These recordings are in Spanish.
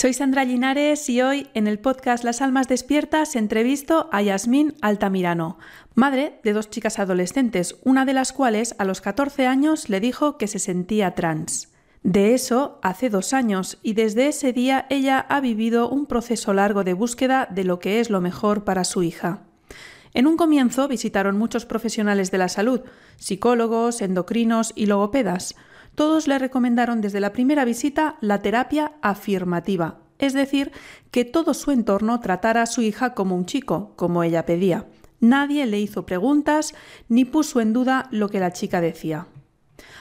Soy Sandra Linares y hoy en el podcast Las Almas Despiertas entrevisto a Yasmín Altamirano, madre de dos chicas adolescentes, una de las cuales a los 14 años le dijo que se sentía trans. De eso hace dos años y desde ese día ella ha vivido un proceso largo de búsqueda de lo que es lo mejor para su hija. En un comienzo visitaron muchos profesionales de la salud, psicólogos, endocrinos y logopedas, todos le recomendaron desde la primera visita la terapia afirmativa, es decir, que todo su entorno tratara a su hija como un chico, como ella pedía. Nadie le hizo preguntas ni puso en duda lo que la chica decía.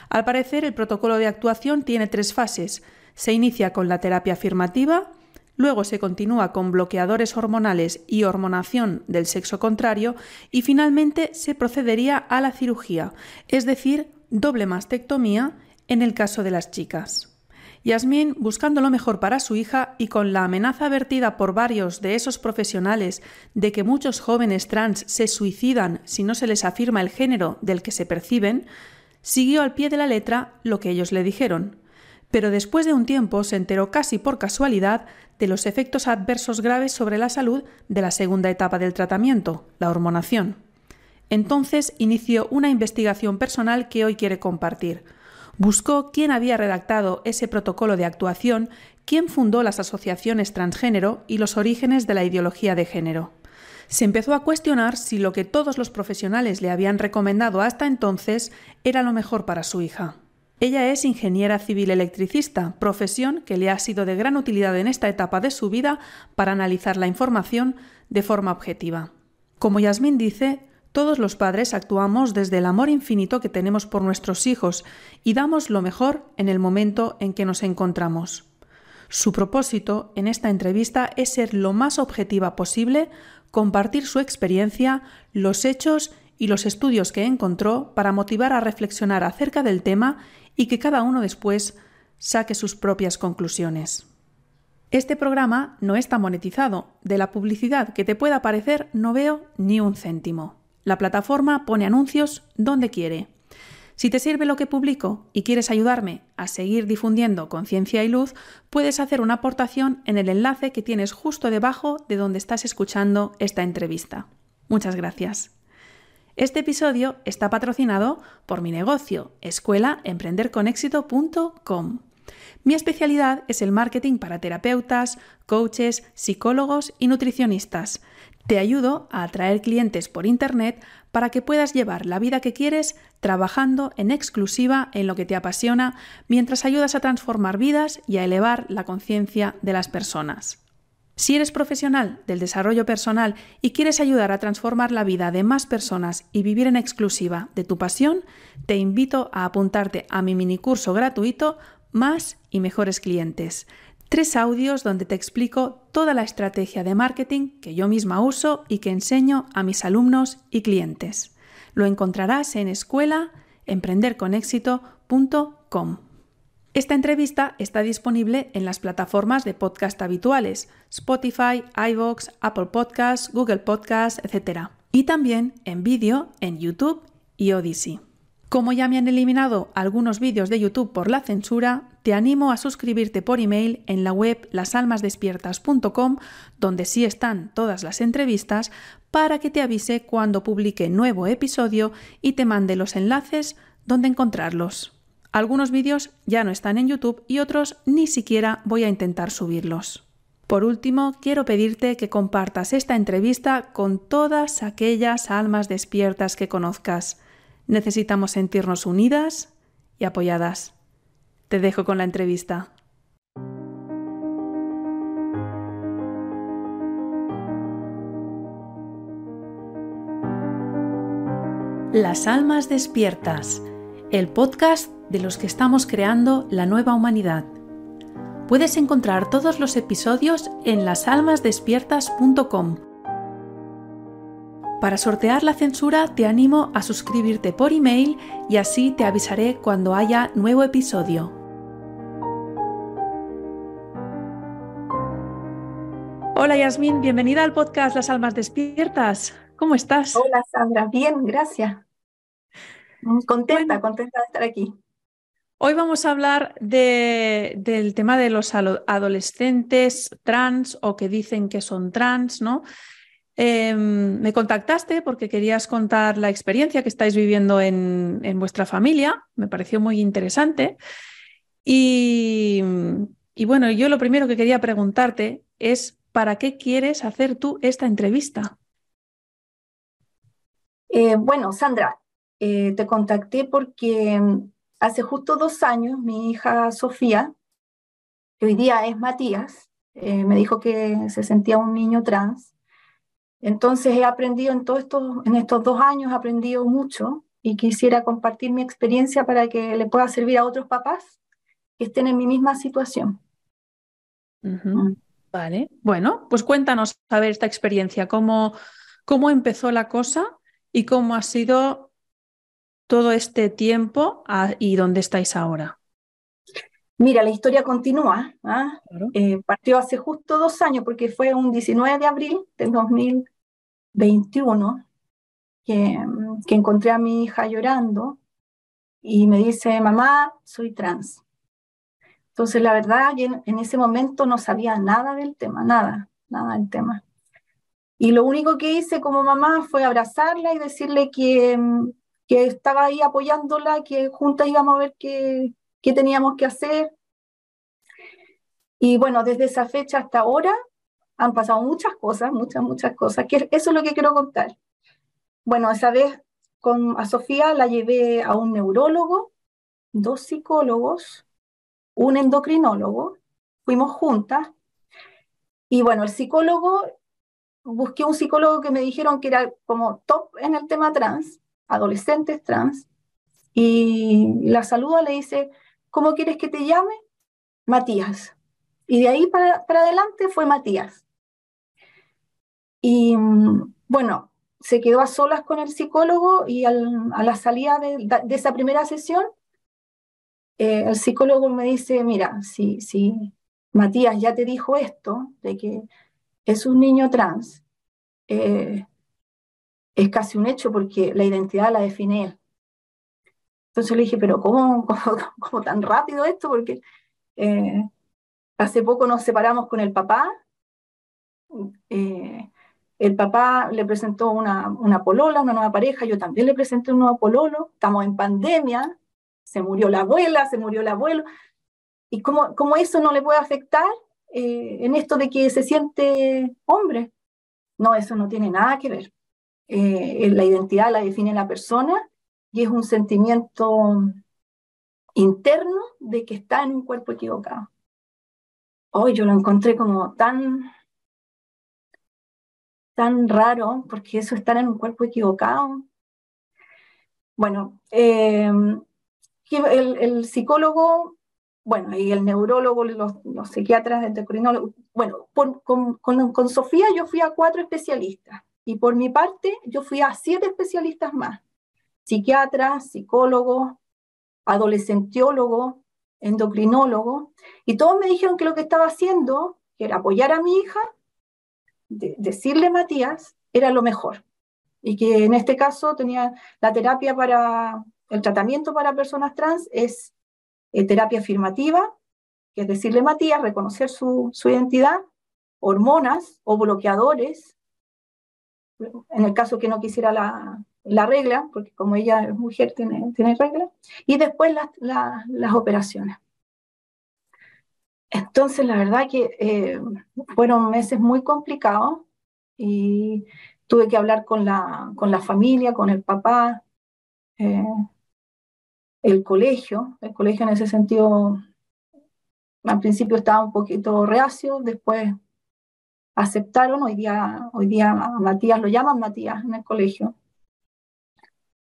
Al parecer, el protocolo de actuación tiene tres fases. Se inicia con la terapia afirmativa, luego se continúa con bloqueadores hormonales y hormonación del sexo contrario y finalmente se procedería a la cirugía, es decir, doble mastectomía en el caso de las chicas. Yasmín, buscando lo mejor para su hija y con la amenaza vertida por varios de esos profesionales de que muchos jóvenes trans se suicidan si no se les afirma el género del que se perciben, siguió al pie de la letra lo que ellos le dijeron. Pero después de un tiempo se enteró casi por casualidad de los efectos adversos graves sobre la salud de la segunda etapa del tratamiento, la hormonación. Entonces inició una investigación personal que hoy quiere compartir Buscó quién había redactado ese protocolo de actuación, quién fundó las asociaciones transgénero y los orígenes de la ideología de género. Se empezó a cuestionar si lo que todos los profesionales le habían recomendado hasta entonces era lo mejor para su hija. Ella es ingeniera civil electricista, profesión que le ha sido de gran utilidad en esta etapa de su vida para analizar la información de forma objetiva. Como Yasmín dice, todos los padres actuamos desde el amor infinito que tenemos por nuestros hijos y damos lo mejor en el momento en que nos encontramos. Su propósito en esta entrevista es ser lo más objetiva posible, compartir su experiencia, los hechos y los estudios que encontró para motivar a reflexionar acerca del tema y que cada uno después saque sus propias conclusiones. Este programa no está monetizado. De la publicidad que te pueda parecer no veo ni un céntimo. La plataforma pone anuncios donde quiere. Si te sirve lo que publico y quieres ayudarme a seguir difundiendo conciencia y luz, puedes hacer una aportación en el enlace que tienes justo debajo de donde estás escuchando esta entrevista. Muchas gracias. Este episodio está patrocinado por mi negocio, escuelaemprenderconexito.com. Mi especialidad es el marketing para terapeutas, coaches, psicólogos y nutricionistas. Te ayudo a atraer clientes por Internet para que puedas llevar la vida que quieres trabajando en exclusiva en lo que te apasiona mientras ayudas a transformar vidas y a elevar la conciencia de las personas. Si eres profesional del desarrollo personal y quieres ayudar a transformar la vida de más personas y vivir en exclusiva de tu pasión, te invito a apuntarte a mi minicurso gratuito Más y mejores clientes tres audios donde te explico toda la estrategia de marketing que yo misma uso y que enseño a mis alumnos y clientes. Lo encontrarás en escuelaemprenderconexito.com. Esta entrevista está disponible en las plataformas de podcast habituales, Spotify, iVoox, Apple Podcasts, Google Podcasts, etc. Y también en vídeo en YouTube y Odyssey. Como ya me han eliminado algunos vídeos de YouTube por la censura, te animo a suscribirte por email en la web lasalmasdespiertas.com, donde sí están todas las entrevistas, para que te avise cuando publique nuevo episodio y te mande los enlaces donde encontrarlos. Algunos vídeos ya no están en YouTube y otros ni siquiera voy a intentar subirlos. Por último, quiero pedirte que compartas esta entrevista con todas aquellas almas despiertas que conozcas. Necesitamos sentirnos unidas y apoyadas. Te dejo con la entrevista. Las Almas Despiertas, el podcast de los que estamos creando la nueva humanidad. Puedes encontrar todos los episodios en lasalmasdespiertas.com para sortear la censura te animo a suscribirte por email y así te avisaré cuando haya nuevo episodio. Hola Yasmín, bienvenida al podcast Las Almas Despiertas. ¿Cómo estás? Hola Sandra, bien, gracias. Contenta, contenta de estar aquí. Hoy vamos a hablar del tema de los adolescentes trans o que dicen que son trans, ¿no? Em, me contactaste porque querías contar la experiencia que estáis viviendo en, vuestra familia, me pareció muy interesante. Y, bueno, yo lo primero que quería preguntarte es, ¿para qué quieres hacer tú esta entrevista? Eh, bueno, Sandra, eh, te contacté porque mm, hace justo dos años mi hija Sofía, que hoy día es Matías, eh, me dijo que se sentía un niño trans entonces he aprendido en, todo esto, en estos dos años, he aprendido mucho y quisiera compartir mi experiencia para que le pueda servir a otros papás que estén en mi misma situación. Mm. Vale, bueno, pues cuéntanos a ver esta experiencia, cómo, cómo empezó la cosa y cómo ha sido todo este tiempo y dónde estáis ahora. Mira, la historia continúa. ¿ah? Eh, partió hace justo dos años, porque fue un 19 de abril del 2021 que, que encontré a mi hija llorando y me dice, mamá, soy trans. Entonces, la verdad, en, en ese momento no sabía nada del tema, nada, nada del tema. Y lo único que hice como mamá fue abrazarla y decirle que, que estaba ahí apoyándola, que juntas íbamos a ver qué, qué teníamos que hacer. Y bueno, desde esa fecha hasta ahora han pasado muchas cosas, muchas, muchas cosas, que eso es lo que quiero contar. Bueno, esa vez con, a Sofía la llevé a un neurólogo, dos psicólogos, un endocrinólogo, fuimos juntas. Y bueno, el psicólogo, busqué un psicólogo que me dijeron que era como top en el tema trans, adolescentes trans, y la saluda, le dice, ¿Cómo quieres que te llame? Matías. Y de ahí para, adelante fue Matías. Y mm, bueno, se quedó a solas con el psicólogo y a la salida de, esa primera sesión, eh, el psicólogo me dice, mira, si, si Matías ya te dijo esto, de que es un niño trans, eh, es casi un hecho porque la identidad la define él. Entonces le dije, pero ¿cómo, cómo, tan rápido esto? Porque eh, hace poco nos separamos con el papá. Eh, el papá le presentó una, una polola, una nueva pareja, yo también le presenté un nuevo pololo, estamos en pandemia, se murió la abuela, se murió el abuelo, y cómo, cómo eso no le puede afectar eh, en esto de que se siente hombre. No, eso no tiene nada que ver. la identidad la define la persona y es un sentimiento interno de que está en un cuerpo equivocado. Hoy yo lo encontré como tan, tan raro, porque eso estar en un cuerpo equivocado. Bueno, eh, el, psicólogo, bueno, y el neurólogo, los, psiquiatras, el endocrinólogo, bueno, con, con Sofía yo fui a cuatro especialistas y por mi parte yo fui a siete especialistas más psiquiatras, psicólogos, adolescentiólogos, endocrinólogos, y todos me dijeron que lo que estaba haciendo, que era apoyar a mi hija, decirle Matías, era lo mejor. Y que en este caso tenía la terapia para, el tratamiento para personas trans es eh, terapia afirmativa, que es decirle Matías, reconocer su, su identidad, hormonas o bloqueadores, en el caso que no quisiera la, la regla, porque como ella es mujer tiene, tiene regla, y después las operaciones. Entonces, la verdad que eh, fueron meses muy complicados y tuve que hablar con la, con la familia, con el papá, eh, el colegio. El colegio en ese sentido, al principio estaba un poquito reacio, después aceptaron. Hoy día, hoy día Matías lo llaman Matías en el colegio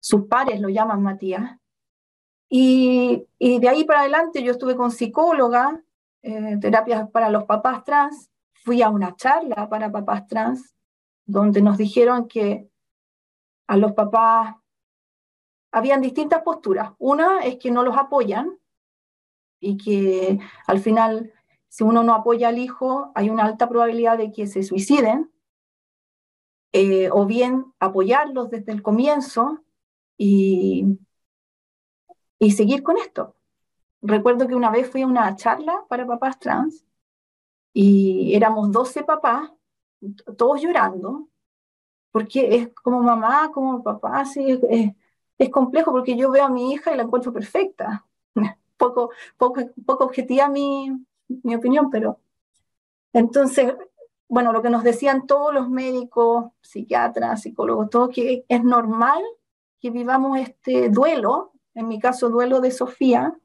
sus pares lo llaman Matías. Y, de ahí para adelante yo estuve con psicóloga, eh, terapias para los papás trans, fui a una charla para papás trans, donde nos dijeron que a los papás habían distintas posturas. Una es que no los apoyan y que al final, si uno no apoya al hijo, hay una alta probabilidad de que se suiciden, eh, o bien apoyarlos desde el comienzo y, y seguir con esto. recuerdo que una vez fui a una charla para papás trans y éramos 12 papás, todos llorando, porque es como mamá, como papá, así es, es, complejo porque yo veo a mi hija y la encuentro perfecta. Poco, poco, poco objetiva mi, mi opinión, pero entonces, bueno, lo que nos decían todos los médicos, psiquiatras, psicólogos, todo que es normal que vivamos este duelo, en mi caso duelo de Sofía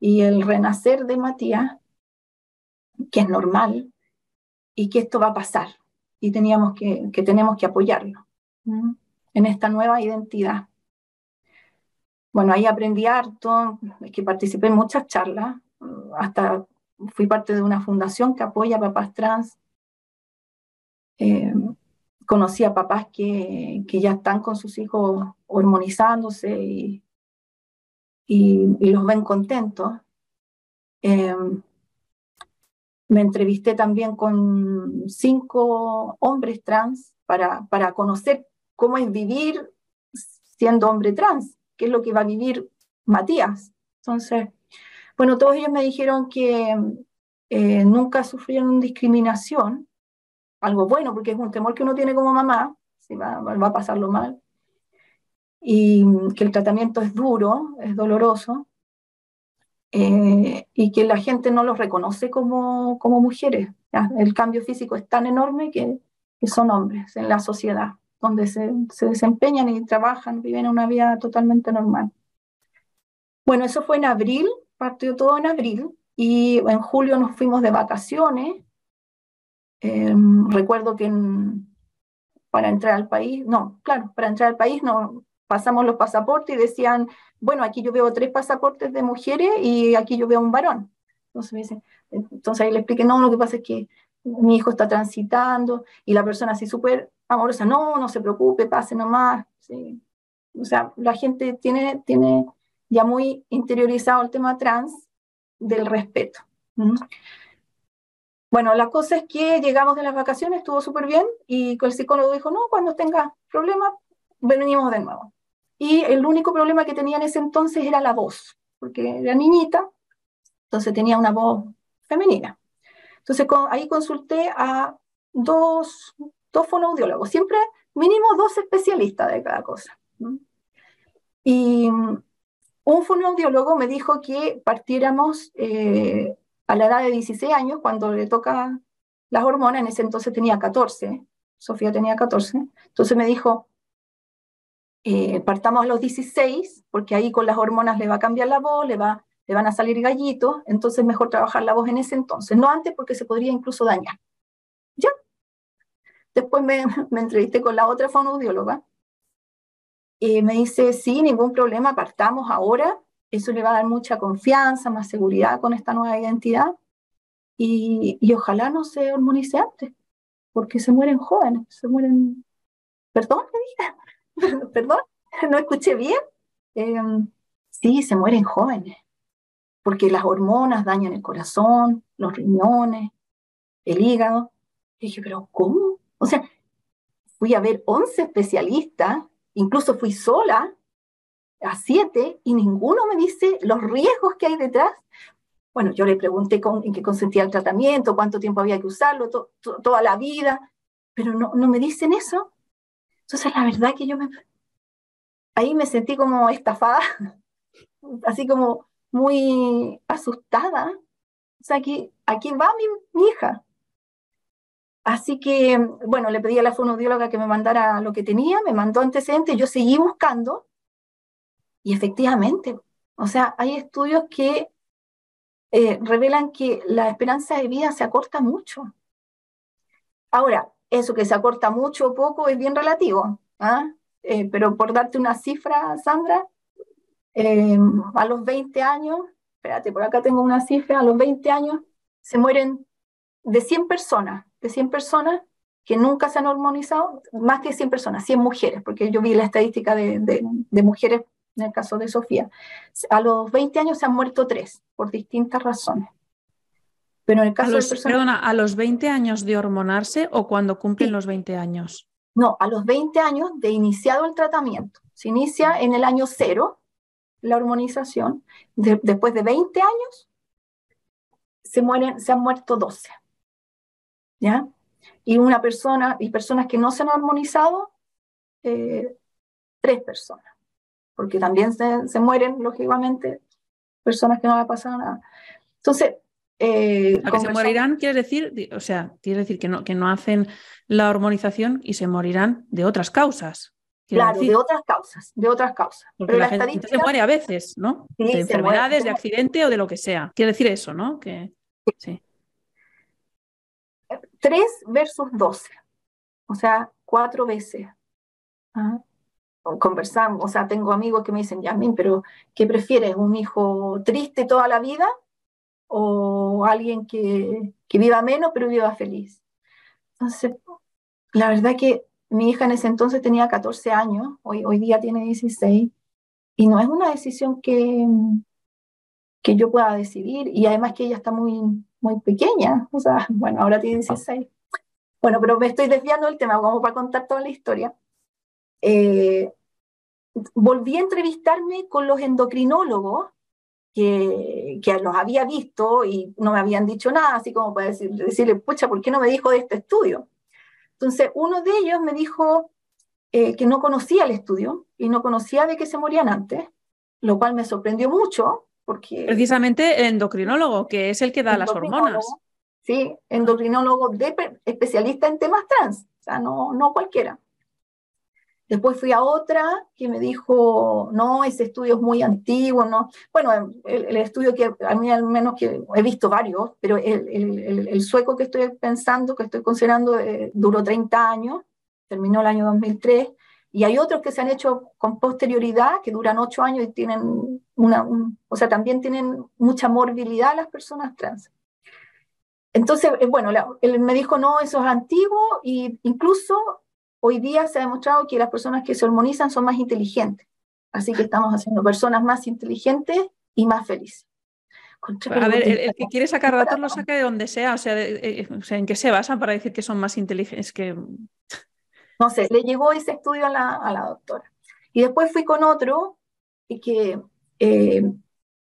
y el renacer de Matías, que es normal y que esto va a pasar y teníamos que, que tenemos que apoyarlo en esta nueva identidad. Bueno, ahí aprendí harto, que participé en muchas charlas, hasta fui parte de una fundación que apoya a papás trans. Eh, conocí a papás que, que, ya están con sus hijos hormonizándose y, y, los ven contentos. Eh, me entrevisté también con cinco hombres trans para, para conocer cómo es vivir siendo hombre trans, qué es lo que va a vivir Matías. Entonces, bueno, todos ellos me dijeron que eh, nunca sufrieron discriminación, algo bueno, porque es un temor que uno tiene como mamá, si va, va a pasarlo mal, y que el tratamiento es duro, es doloroso, eh, y que la gente no los reconoce como, como mujeres. El cambio físico es tan enorme que, que son hombres en la sociedad, donde se, se, desempeñan y trabajan, viven una vida totalmente normal. Bueno, eso fue en abril, partió todo en abril, y en julio nos fuimos de vacaciones. Eh, recuerdo que para entrar al país, no, claro, para entrar al país no, pasamos los pasaportes y decían, bueno, aquí yo veo tres pasaportes de mujeres y aquí yo veo un varón. Entonces, me dicen, entonces ahí le expliqué, no, lo que pasa es que mi hijo está transitando y la persona así súper amorosa, no, no se preocupe, pase nomás. ¿sí? O sea, la gente tiene, tiene ya muy interiorizado el tema trans del respeto. Bueno, la cosa es que llegamos de las vacaciones, estuvo súper bien y el psicólogo dijo, no, cuando tenga problemas, venimos de nuevo. Y el único problema que tenía en ese entonces era la voz, porque era niñita, entonces tenía una voz femenina. Entonces ahí consulté a dos, dos fonoaudiólogos, siempre mínimo dos especialistas de cada cosa. Y un fonoaudiólogo me dijo que partiéramos eh, a la edad de 16 años, cuando le toca las hormonas, en ese entonces tenía 14, Sofía tenía 14, entonces me dijo, eh, partamos a los 16, porque ahí con las hormonas le va a cambiar la voz, le, va, le van a salir gallitos, entonces mejor trabajar la voz en ese entonces, no antes porque se podría incluso dañar. ¿Ya? Después me, me entrevisté con la otra fonoaudióloga y me dice, sí, ningún problema, partamos ahora, eso le va a dar mucha confianza, más seguridad con esta nueva identidad y, y ojalá no se hormonice antes, porque se mueren jóvenes, se mueren... ¿Perdón? perdón, no escuché bien. Em, sí, se mueren jóvenes, porque las hormonas dañan el corazón, los riñones, el hígado. Y dije, pero ¿cómo? O sea, fui a ver 11 especialistas, incluso fui sola a siete y ninguno me dice los riesgos que hay detrás. Bueno, yo le pregunté en qué consentía el tratamiento, cuánto tiempo había que usarlo, toda la vida, pero no, no me dicen eso. Entonces, la verdad que yo me... Ahí me sentí como estafada, así como muy asustada. O sea, aquí, aquí va mi, mi hija. Así que, bueno, le pedí a la fonoaudióloga que me mandara lo que tenía, me mandó antecedentes, yo seguí buscando y efectivamente, o sea, hay estudios que eh, revelan que la esperanza de vida se acorta mucho. Ahora, eso que se acorta mucho o poco es bien relativo, ¿ah? eh, pero por darte una cifra, Sandra, eh, a los 20 años, espérate, por acá tengo una cifra, a los 20 años se mueren de 100 personas, de 100 personas que nunca se han hormonizado, más que 100 personas, 100 mujeres, porque yo vi la estadística de, de, mujeres en el caso de Sofía. A los 20 años se han muerto tres, por distintas razones. Pero en el caso a los, de Perdona, ¿a los 20 años de hormonarse o cuando cumplen los 20 años? No, a los 20 años de iniciado el tratamiento. Se inicia en el año cero, la hormonización, después de 20 años, se, mueren, se han muerto 12. ¿Ya? Y una persona, y personas que no se han hormonizado, eh, tres personas. Porque también se, se, mueren, lógicamente, personas que no le ha pasado nada. Entonces, eh, que se morirán, quiere decir, o sea, quiere decir que no, que no hacen la hormonización y se morirán de otras causas. Claro, de otras causas, de otras causas. Porque la, gente se muere a veces, ¿no? de enfermedades, de accidente o de lo que sea. Quiere decir eso, ¿no? Que, sí. 3 versus 12, o sea, cuatro veces. ¿Ah? Conversamos, o sea, tengo amigos que me dicen, Yasmin, pero ¿qué prefieres? ¿Un hijo triste toda la vida o alguien que, que viva menos pero viva feliz? Entonces, la verdad que mi hija en ese entonces tenía 14 años, hoy, hoy día tiene 16, y no es una decisión que, que yo pueda decidir, y además que ella está muy, muy pequeña, o sea, bueno, ahora tiene 16. Bueno, pero me estoy desviando del tema, como para contar toda la historia. Eh, volví a entrevistarme con los endocrinólogos que, que, los había visto y no me habían dicho nada, así como para decir, decirle, pucha, ¿por qué no me dijo de este estudio? Entonces, uno de ellos me dijo eh, que no conocía el estudio y no conocía de que se morían antes, lo cual me sorprendió mucho, Precisamente el endocrinólogo, que es el que da las hormonas. Sí, endocrinólogo de, especialista en temas trans, o sea, no, no cualquiera. Después fui a otra que me dijo, no, ese estudio es muy antiguo, no. Bueno, el, estudio que a mí al menos que he visto varios, pero el, el, sueco que estoy pensando, que estoy considerando, eh, duró 30 años, terminó el año 2003, y hay otros que se han hecho con posterioridad, que duran ocho años y tienen una, o sea, también tienen mucha morbilidad las personas trans. Entonces, eh, bueno, él me dijo, no, eso es antiguo e incluso hoy día se ha demostrado que las personas que se hormonizan son más inteligentes. Así que estamos haciendo personas más inteligentes y más felices. A ver, el, que quiere sacar datos lo saca de donde sea, o sea, eh, o sea, ¿en qué se basan para decir que son más inteligentes? Que no sé, le llegó ese estudio a la, doctora. Y después fui con otro y que eh,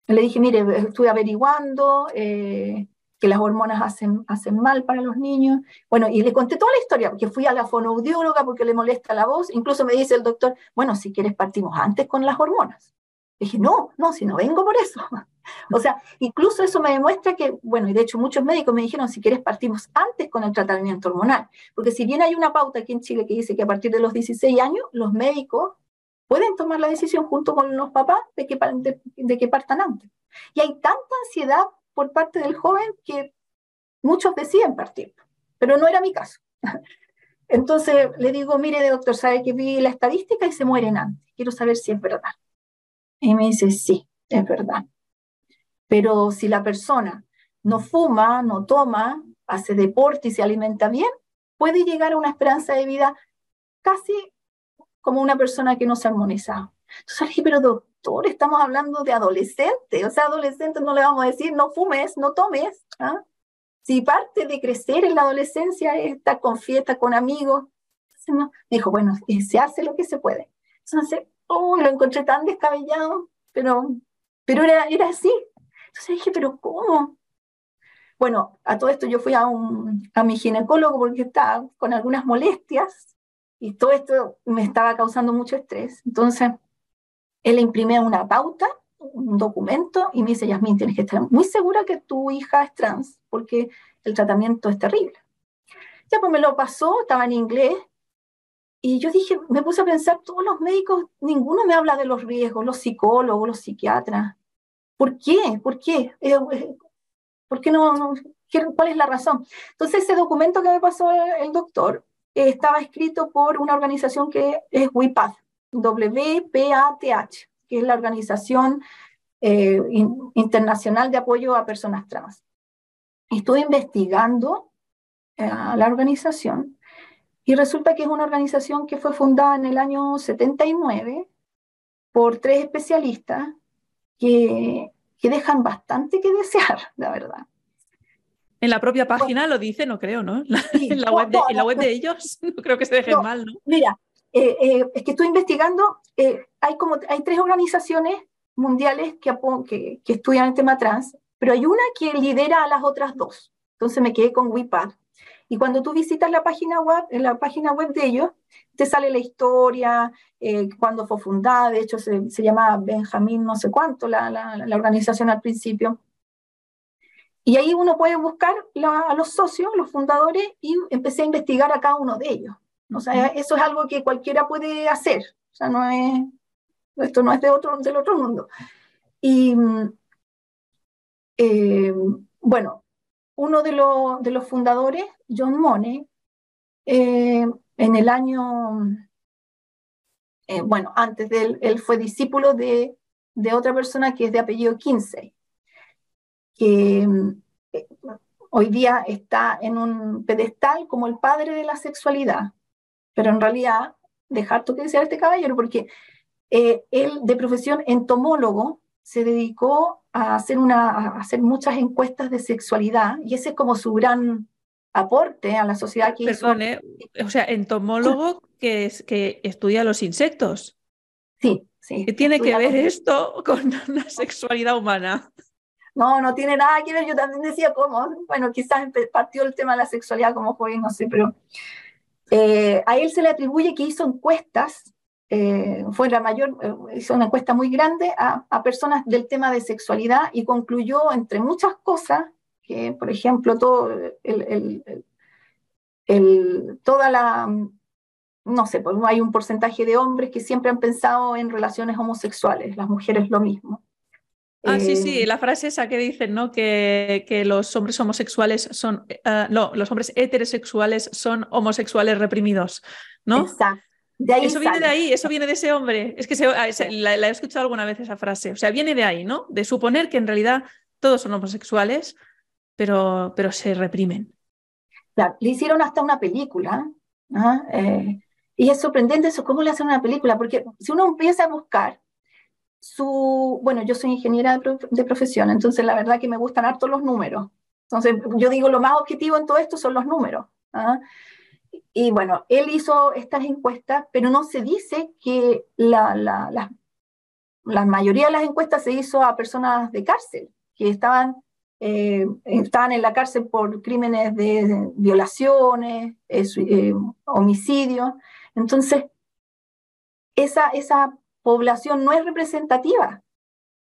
le dije, mire, estuve averiguando eh, que las hormonas hacen, hacen mal para los niños. Bueno, y le conté toda la historia, porque fui a la fonoaudióloga porque le molesta la voz. Incluso me dice el doctor, bueno, si quieres partimos antes con las hormonas. dije, no, no, si no vengo por eso. O sea, incluso eso me demuestra que, bueno, y de hecho muchos médicos me dijeron, si quieres partimos antes con el tratamiento hormonal, porque si bien hay una pauta aquí en Chile que dice que a partir de los 16 años los médicos pueden tomar la decisión junto con los papás de que, de, que partan antes. Y hay tanta ansiedad por parte del joven que muchos deciden partir, pero no era mi caso. Entonces le digo, mire, doctor, sabe que vi la estadística y se mueren antes. Quiero saber si es verdad. Y me dice, sí, es verdad. Pero si la persona no fuma, no toma, hace deporte y se alimenta bien, puede llegar a una esperanza de vida casi como una persona que no se ha armonizado. Entonces dije, pero doctor, estamos hablando de adolescentes, o sea, adolescentes no le vamos a decir no fumes, no tomes. ¿ah? Si parte de crecer en la adolescencia es estar con fiesta, con amigos, no. dijo, bueno, se hace lo que se puede. Entonces, oh, lo encontré tan descabellado, pero, pero era, era así, entonces dije, pero ¿cómo? Bueno, a todo esto yo fui a, un, a mi ginecólogo porque estaba con algunas molestias y todo esto me estaba causando mucho estrés. Entonces, él imprimió una pauta, un documento, y me dice, Yasmin, tienes que estar muy segura que tu hija es trans, porque el tratamiento es terrible. Ya pues me lo pasó, estaba en inglés, y yo dije, me puse a pensar, todos los médicos, ninguno me habla de los riesgos, los psicólogos, los psiquiatras, ¿Por qué? ¿Por qué? Eh, eh, ¿Por qué no, ¿Cuál es la razón? Entonces, ese documento que me pasó el doctor eh, estaba escrito por una organización que es WIPATH, WPATH, que es la Organización Internacional de Apoyo a Personas Trans. Estuve investigando a la organización y resulta que es una organización que fue fundada en el año 79 por tres especialistas que, dejan bastante que desear, la verdad. En la propia página lo dice, no creo, ¿no? en, la web de, en la web de ellos no creo que se dejen mal, ¿no? Mira, eh, eh, es que estoy investigando, eh, hay como hay tres organizaciones mundiales que, estudian el tema trans, pero hay una que lidera a las otras dos. Entonces me quedé con WIPAD. Y cuando tú visitas la página web, en la página web de ellos, te sale la historia, eh, cuándo fue fundada, de hecho se, se llama Benjamín no sé cuánto la, organización al principio. Y ahí uno puede buscar a los socios, los fundadores, y empecé a investigar a cada uno de ellos. O sea, eso es algo que cualquiera puede hacer. O sea, no es, esto no es de otro, del otro mundo. Y eh, bueno, uno de, de, los fundadores, John Money, eh, en el año, eh, bueno, antes de él, él fue discípulo de, de, otra persona que es de apellido Kinsey, que hoy día está en un pedestal como el padre de la sexualidad, pero en realidad, dejar que decir este caballero, porque él de profesión entomólogo se dedicó a hacer, una, a hacer muchas encuestas de sexualidad y ese es como su gran aporte a la sociedad que Perdone, o sea, entomólogo que, es, que estudia los insectos. Sí, sí. ¿Qué tiene que ver esto con la sexualidad humana? No, no tiene nada que ver. Yo también decía cómo, bueno, quizás partió el tema de la sexualidad como joven, no sé, pero eh, a él se le atribuye que hizo encuestas eh, fue la mayor, eh, hizo una encuesta muy grande a, personas del tema de sexualidad y concluyó, entre muchas cosas, que, por ejemplo, todo toda la, no sé, pues hay un porcentaje de hombres que siempre han pensado en relaciones homosexuales, las mujeres lo mismo. Ah, sí, sí, eh, la frase esa que dicen, ¿no? Que, que los hombres homosexuales son, uh, no, los hombres heterosexuales son homosexuales reprimidos, ¿no? Exacto eso viene de ahí, eso viene de ese hombre. Es que se, ah, la, he escuchado alguna vez esa frase. O sea, viene de ahí, ¿no? De suponer que en realidad todos son homosexuales, pero, pero se reprimen. Claro, le hicieron hasta una película. Eh, y es sorprendente eso, cómo le hacen una película, porque si uno empieza a buscar su, bueno, yo soy ingeniera de, profesión, entonces la verdad que me gustan harto los números. Entonces, yo digo, lo más objetivo en todo esto son los números. ¿ah? Y bueno, él hizo estas encuestas, pero no se dice que la, la, la, mayoría de las encuestas se hizo a personas de cárcel, que estaban, eh, estaban en la cárcel por crímenes de, violaciones, eh, eh, homicidios. Entonces, esa, esa población no es representativa.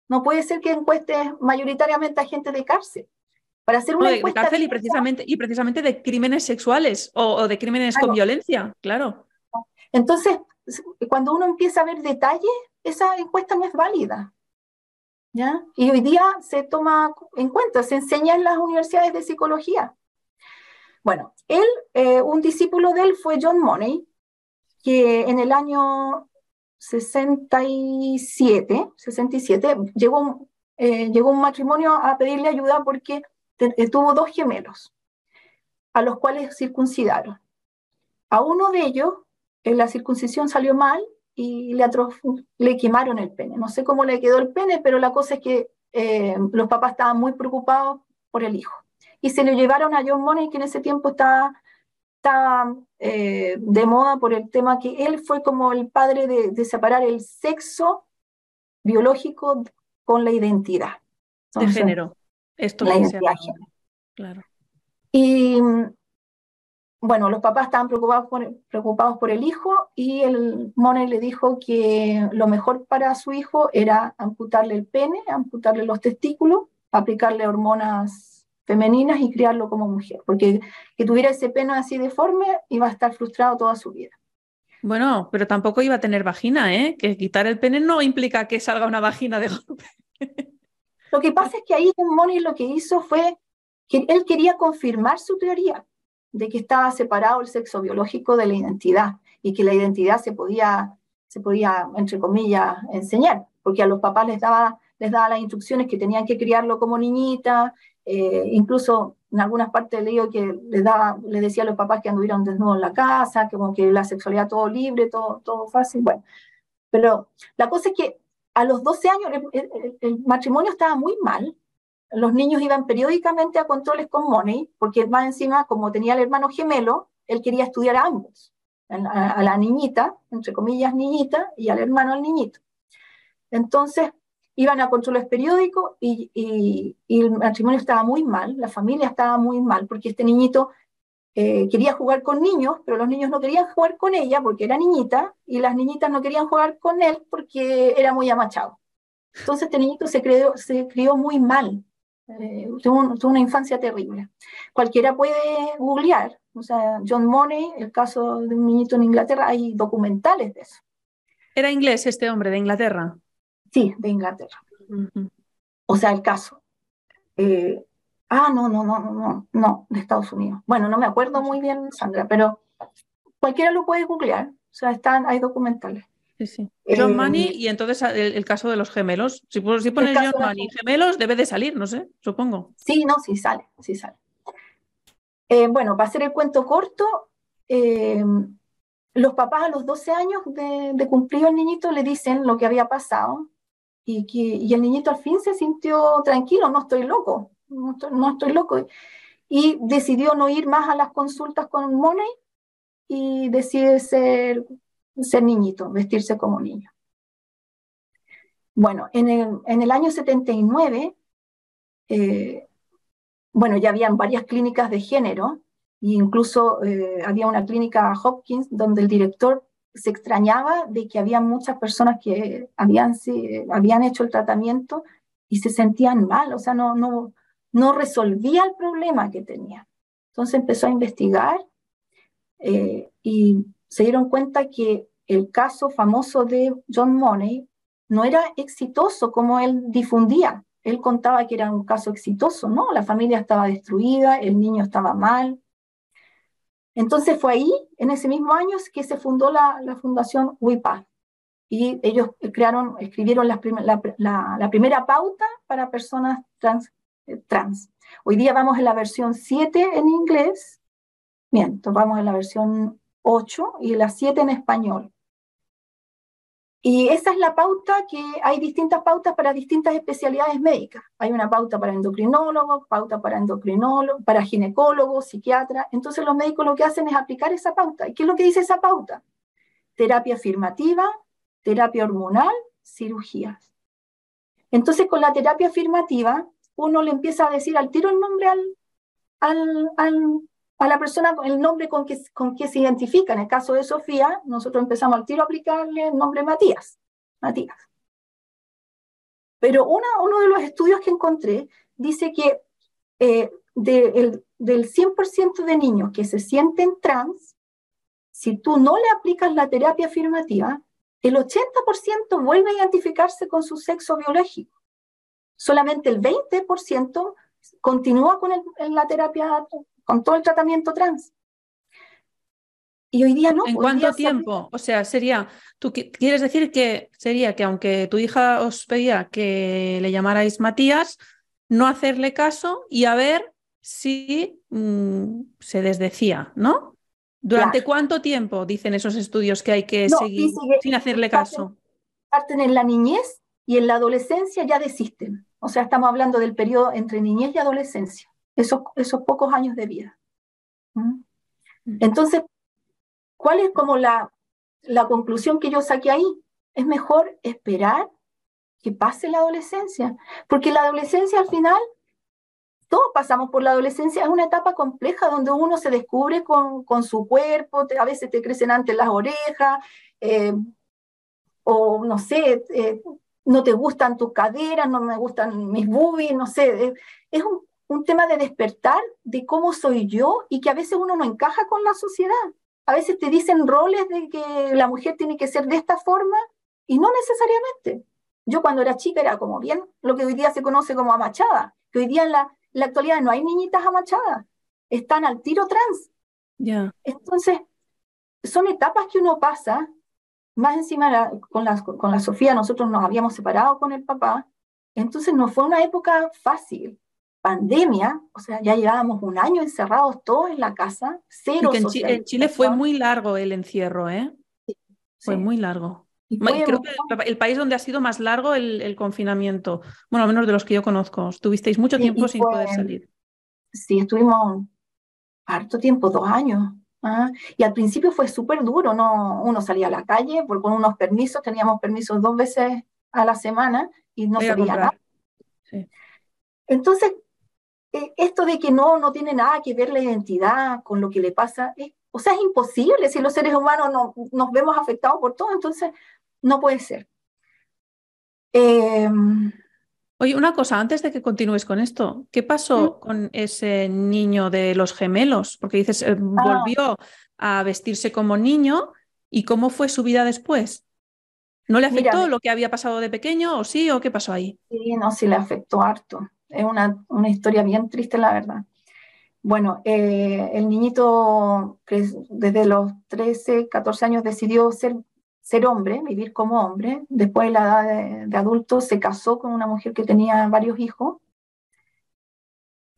No puede ser que encueste mayoritariamente a gente de cárcel. Para hacer una de, cárcel y precisamente, y precisamente de crímenes sexuales o, de crímenes con violencia, claro. Entonces, cuando uno empieza a ver detalles, esa encuesta no es válida. ¿ya? Y hoy día se toma en cuenta, se enseña en las universidades de psicología. Bueno, él, eh, un discípulo de él fue John Money, que en el año 67, 67 llegó, eh, llegó un matrimonio a pedirle ayuda porque eh, tuvo dos gemelos, a los cuales circuncidaron. A uno de ellos, en la circuncisión salió mal y le, le quemaron el pene. No sé cómo le quedó el pene, pero la cosa es que eh, los papás estaban muy preocupados por el hijo. Y se lo llevaron a John Money, que en ese tiempo estaba, estaba eh, de moda por el tema que él fue como el padre de, de separar el sexo biológico con la identidad. de género. Esto la identidad Claro. Y bueno, los papás estaban preocupados por, preocupados por el hijo y el Money le dijo que lo mejor para su hijo era amputarle el pene, amputarle los testículos, aplicarle hormonas femeninas y criarlo como mujer, porque que tuviera ese pene así deforme iba a estar frustrado toda su vida. Bueno, pero tampoco iba a tener vagina, ¿eh? Que quitar el pene no implica que salga una vagina de golpe. Lo que pasa es que ahí Moni lo que hizo fue que él quería confirmar su teoría de que estaba separado el sexo biológico de la identidad y que la identidad se podía, se podía entre comillas, enseñar, porque a los papás les daba, les daba las instrucciones que tenían que criarlo como niñita, eh, incluso en algunas partes leído que les, daba, les decía a los papás que anduvieran desnudos en la casa, que como que la sexualidad todo libre, todo, todo fácil, bueno. Pero la cosa es que a los 12 años el, matrimonio estaba muy mal. Los niños iban periódicamente a controles con Money, porque más encima, como tenía el hermano gemelo, él quería estudiar a ambos, a, la niñita, entre comillas niñita, y al hermano al niñito. Entonces, iban a controles periódicos y, y, el matrimonio estaba muy mal, la familia estaba muy mal, porque este niñito eh, quería jugar con niños, pero los niños no querían jugar con ella porque era niñita, y las niñitas no querían jugar con él porque era muy amachado. Entonces este niñito se, creó, se crió muy mal, eh, tuvo, tuvo, una infancia terrible. Cualquiera puede googlear, o sea, John Money, el caso de un niñito en Inglaterra, hay documentales de eso. ¿Era inglés este hombre de Inglaterra? Sí, de Inglaterra. O sea, el caso. Eh, ah, no, no, no, no, no, de Estados Unidos. Bueno, no me acuerdo muy bien, Sandra, pero cualquiera lo puede googlear. O sea, están, hay documentales. Sí, sí. John eh, Money y entonces el, caso de los gemelos. Si, si pones John Money gemelos, debe de salir, no sé, supongo. Sí, no, sí sale, sí sale. Eh, bueno, para hacer el cuento corto, los papás a los 12 años de, de cumplido el niñito le dicen lo que había pasado y, el niñito al fin se sintió tranquilo, no estoy loco, no estoy, loco. Y decidió no ir más a las consultas con Money y decide ser, ser niñito, vestirse como niño. Bueno, en el, en el año 79, eh, bueno, ya habían varias clínicas de género, e incluso eh, había una clínica Hopkins donde el director se extrañaba de que había muchas personas que habían, habían hecho el tratamiento y se sentían mal, o sea, no, no, no resolvía el problema que tenía. Entonces empezó a investigar eh, y se dieron cuenta que el caso famoso de John Money no era exitoso como él difundía. Él contaba que era un caso exitoso, ¿no? La familia estaba destruida, el niño estaba mal, entonces fue ahí, en ese mismo año, que se fundó la, Fundación WIPA. Y ellos crearon, escribieron la, primera pauta para personas trans, eh, trans. Hoy día vamos en la versión 7 en inglés, bien, vamos en la versión 8 y la 7 en español. Y esa es la pauta que hay distintas pautas para distintas especialidades médicas. Hay una pauta para endocrinólogo, pauta para endocrinólogo, para ginecólogo, psiquiatra. Entonces los médicos lo que hacen es aplicar esa pauta. ¿Y qué es lo que dice esa pauta? Terapia afirmativa, terapia hormonal, cirugías. Entonces con la terapia afirmativa uno le empieza a decir al tiro el nombre al, al, al, a la persona el nombre con que, con que se identifica. En el caso de Sofía, nosotros empezamos al tiro a aplicarle el nombre Matías. Matías. Pero una, uno de los estudios que encontré dice que eh, del 100% de niños que se sienten trans, si tú no le aplicas la terapia afirmativa, el 80% vuelve a identificarse con su sexo biológico. Solamente el 20% continúa con la terapia con todo el tratamiento trans. Y hoy día no. ¿En cuánto tiempo? O sea, sería, tú quieres decir que sería que aunque tu hija os pedía que le llamarais Matías, no hacerle caso y a ver si mm, se desdecía, ¿no? ¿Durante cuánto tiempo dicen esos estudios que hay que seguir sin hacerle caso? Parten en la niñez y en la adolescencia ya desisten. O sea, estamos hablando del periodo entre niñez y adolescencia esos, esos pocos años de vida. ¿Mm? Entonces, ¿cuál es como la, la conclusión que yo saqué ahí? Es mejor esperar que pase la adolescencia, porque la adolescencia al final, todos pasamos por la adolescencia, es una etapa compleja donde uno se descubre con, con su cuerpo, a veces te crecen antes las orejas, eh, o no sé, eh, no te gustan tus caderas, no me gustan mis boobies, no sé, es un un tema de despertar de cómo soy yo y que a veces uno no encaja con la sociedad. A veces te dicen roles de que la mujer tiene que ser de esta forma y no necesariamente. Yo cuando era chica era como bien lo que hoy día se conoce como amachada, que hoy día en la, actualidad no hay niñitas amachadas, están al tiro trans. ya Entonces, son etapas que uno pasa, más encima con, la, con la Sofía nosotros nos habíamos separado con el papá, entonces no fue una época fácil pandemia, o sea, ya llevábamos un año encerrados todos en la casa, cero en, en, Chile fue muy largo el encierro, ¿eh? fue muy largo. Creo que el, país donde ha sido más largo el, confinamiento, bueno, al menos de los que yo conozco, estuvisteis mucho tiempo sin poder salir. Sí, estuvimos harto tiempo, dos años. ¿ah? Y al principio fue súper duro, no, uno salía a la calle por, con unos permisos, teníamos permisos dos veces a la semana y no sabía nada. Entonces, eh, esto de que no, no tiene nada que ver la identidad con lo que le pasa, o sea, es imposible si los seres humanos no, nos vemos afectados por todo, entonces no puede ser. Em, Oye, una cosa, antes de que continúes con esto, ¿qué pasó con ese niño de los gemelos? Porque dices, eh, ah. volvió a vestirse como niño y cómo fue su vida después. ¿No le afectó lo que había pasado de pequeño o sí o qué pasó ahí? Sí, no, sí le afectó harto. Es una, una historia bien triste, la verdad. Bueno, eh, el niñito que desde los 13, 14 años decidió ser ser hombre, vivir como hombre. Después de la edad de, adulto se casó con una mujer que tenía varios hijos.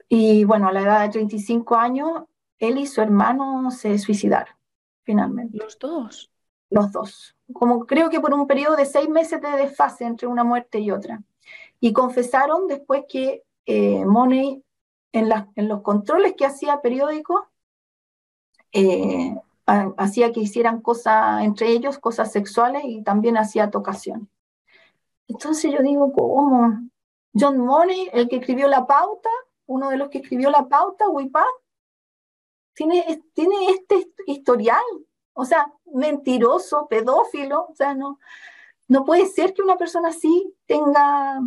Y bueno, a la edad de 35 años, él y su hermano se suicidaron, finalmente. ¿Los dos? Los dos. Como creo que por un periodo de seis meses de desfase entre una muerte y otra. Y confesaron después que eh, Money, en, en los controles que hacía periódico, eh, hacía que hicieran cosas entre ellos, cosas sexuales y también hacía tocaciones. Entonces yo digo, ¿cómo? John Money, el que escribió la pauta, uno de los que escribió la pauta, Wipa, tiene, tiene este historial, o sea, mentiroso, pedófilo, o sea, no, no puede ser que una persona así tenga,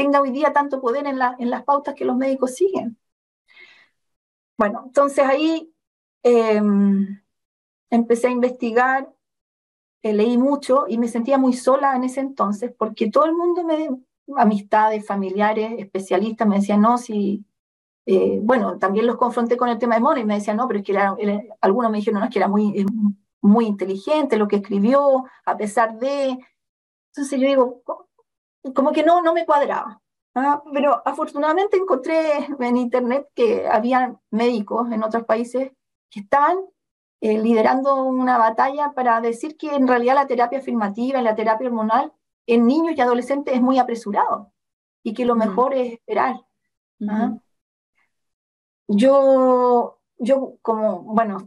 tenga hoy día tanto poder en, la, en las pautas que los médicos siguen. Bueno, entonces ahí em, empecé a investigar, eh, leí mucho y me sentía muy sola en ese entonces porque todo el mundo me, amistades, familiares, especialistas, me decían, no, si, eh, bueno, también los confronté con el tema de Mono y me decían, no, pero es que algunos me dijeron, no, es que era muy, eh, muy inteligente lo que escribió, a pesar de... Entonces yo digo, como que no, no me cuadraba. ¿ah? Pero afortunadamente encontré en internet que había médicos en otros países que estaban eh, liderando una batalla para decir que en realidad la terapia afirmativa y la terapia hormonal en niños y adolescentes es muy apresurado y que lo mejor es esperar. ¿ah? Yo, yo como, bueno,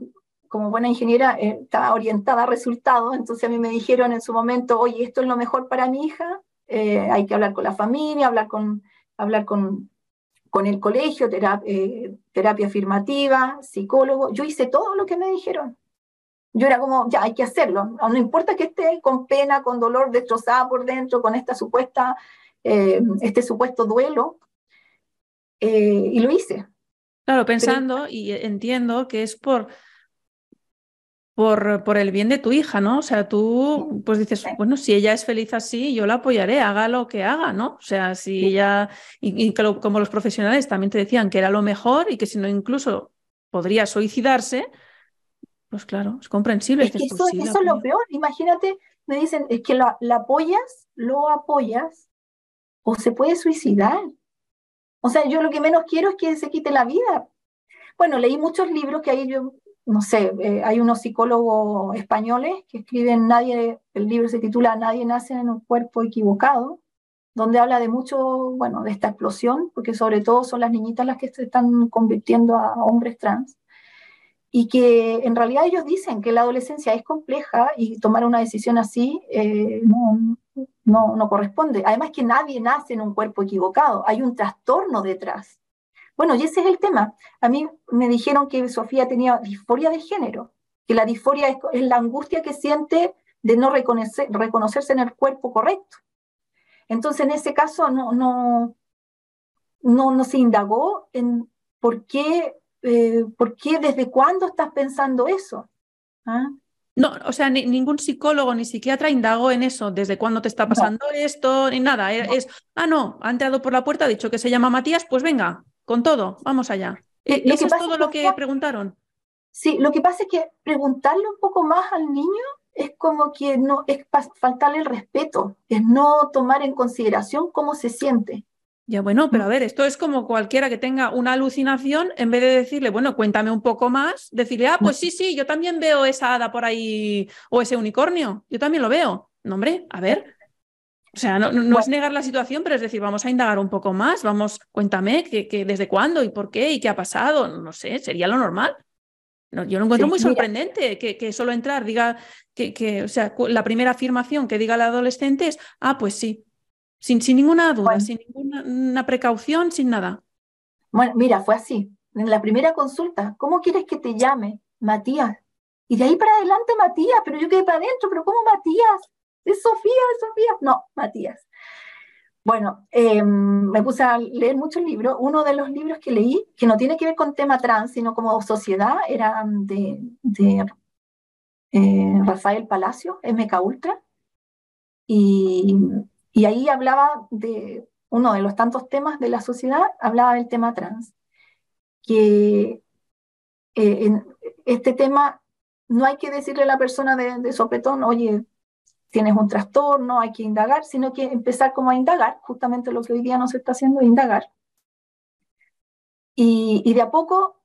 como buena ingeniera eh, estaba orientada a resultados, entonces a mí me dijeron en su momento, oye, esto es lo mejor para mi hija, eh, hay que hablar con la familia, hablar con, hablar con, con el colegio, eh, terapia, afirmativa, psicólogo. Yo hice todo lo que me dijeron. Yo era como, ya, hay que hacerlo. No importa que esté con pena, con dolor, destrozada por dentro, con esta supuesta, eh, este supuesto duelo. Eh, y lo hice. Claro, pensando y entiendo que es por por, por, el bien de tu hija, ¿no? O sea, tú pues dices, bueno, si ella es feliz así, yo la apoyaré, haga lo que haga, ¿no? O sea, si ella, y, como los profesionales también te decían que era lo mejor y que si no incluso podría suicidarse, pues claro, es comprensible. Es que eso, eso es lo peor, imagínate, me dicen, es que la, la apoyas, lo apoyas, o se puede suicidar. O sea, yo lo que menos quiero es que se quite la vida. Bueno, leí muchos libros que ahí yo no sé, eh, hay unos psicólogos españoles que escriben Nadie, el libro se titula Nadie nace en un cuerpo equivocado, donde habla de mucho, bueno, de esta explosión, porque sobre todo son las niñitas las que se están convirtiendo a hombres trans, y que en realidad ellos dicen que la adolescencia es compleja y tomar una decisión así eh, no, no, no corresponde. Además que nadie nace en un cuerpo equivocado, hay un trastorno detrás. Bueno, y ese es el tema. A mí me dijeron que Sofía tenía disforia de género, que la disforia es, la angustia que siente de no reconocer, reconocerse en el cuerpo correcto. Entonces, en ese caso, no, no, no, no se indagó en por qué, eh, por qué, desde cuándo estás pensando eso. ¿Ah? No, o sea, ningún psicólogo ni psiquiatra indagó en eso, desde cuándo te está pasando esto, ni nada. Es, ah, no, ha entrado por la puerta, ha dicho que se llama Matías, pues venga, con todo, vamos allá. Eh, ¿Eso es todo lo que preguntaron? Sí, lo que pasa es que preguntarle un poco más al niño es como que no es faltarle el respeto, es no tomar en consideración cómo se siente. Ya bueno, pero a ver, esto es como cualquiera que tenga una alucinación, en vez de decirle, bueno, cuéntame un poco más, decirle, ah, pues sí, sí, yo también veo esa hada por ahí o ese unicornio, yo también lo veo. No, hombre, a ver, o sea, no, es negar la situación, pero es decir, vamos a indagar un poco más, vamos, cuéntame que, desde cuándo y por qué y qué ha pasado, no sé, sería lo normal. yo lo encuentro muy sorprendente que, solo entrar diga que, que, o sea, la primera afirmación que diga el adolescente es, ah, pues sí. sin, sin ninguna duda, sin ninguna precaución, sin nada. Bueno, mira, fue así. En la primera consulta, ¿cómo quieres que te llame? Matías. Y de ahí para adelante Matías, pero yo quedé para adentro, pero ¿cómo Matías? Es Sofía, es Sofía. No, Matías. Bueno, em, me puse a leer muchos libros. Uno de los libros que leí, que no tiene que ver con tema trans, sino como sociedad, era de, eh, Rafael Palacio, MK Ultra. Y, y ahí hablaba de uno de los tantos temas de la sociedad, hablaba del tema trans. Que eh, en este tema no hay que decirle a la persona de, de sopetón, oye, tienes un trastorno, hay que indagar, sino que empezar como a indagar, justamente lo que hoy día no se está haciendo, indagar. Y, de a poco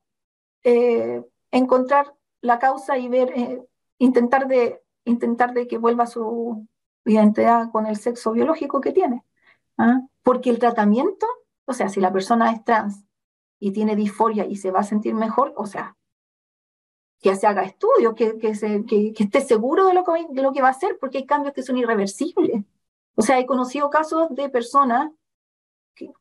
eh, encontrar la causa y ver, eh, intentar, de, intentar de que vuelva su identidad con el sexo biológico que tiene. ¿ah? Porque el tratamiento, o sea, si la persona es trans y tiene disforia y se va a sentir mejor, o sea, que se haga estudios, que, que, se, que, esté seguro de lo, que, de lo que va a hacer, porque hay cambios que son irreversibles. O sea, he conocido casos de personas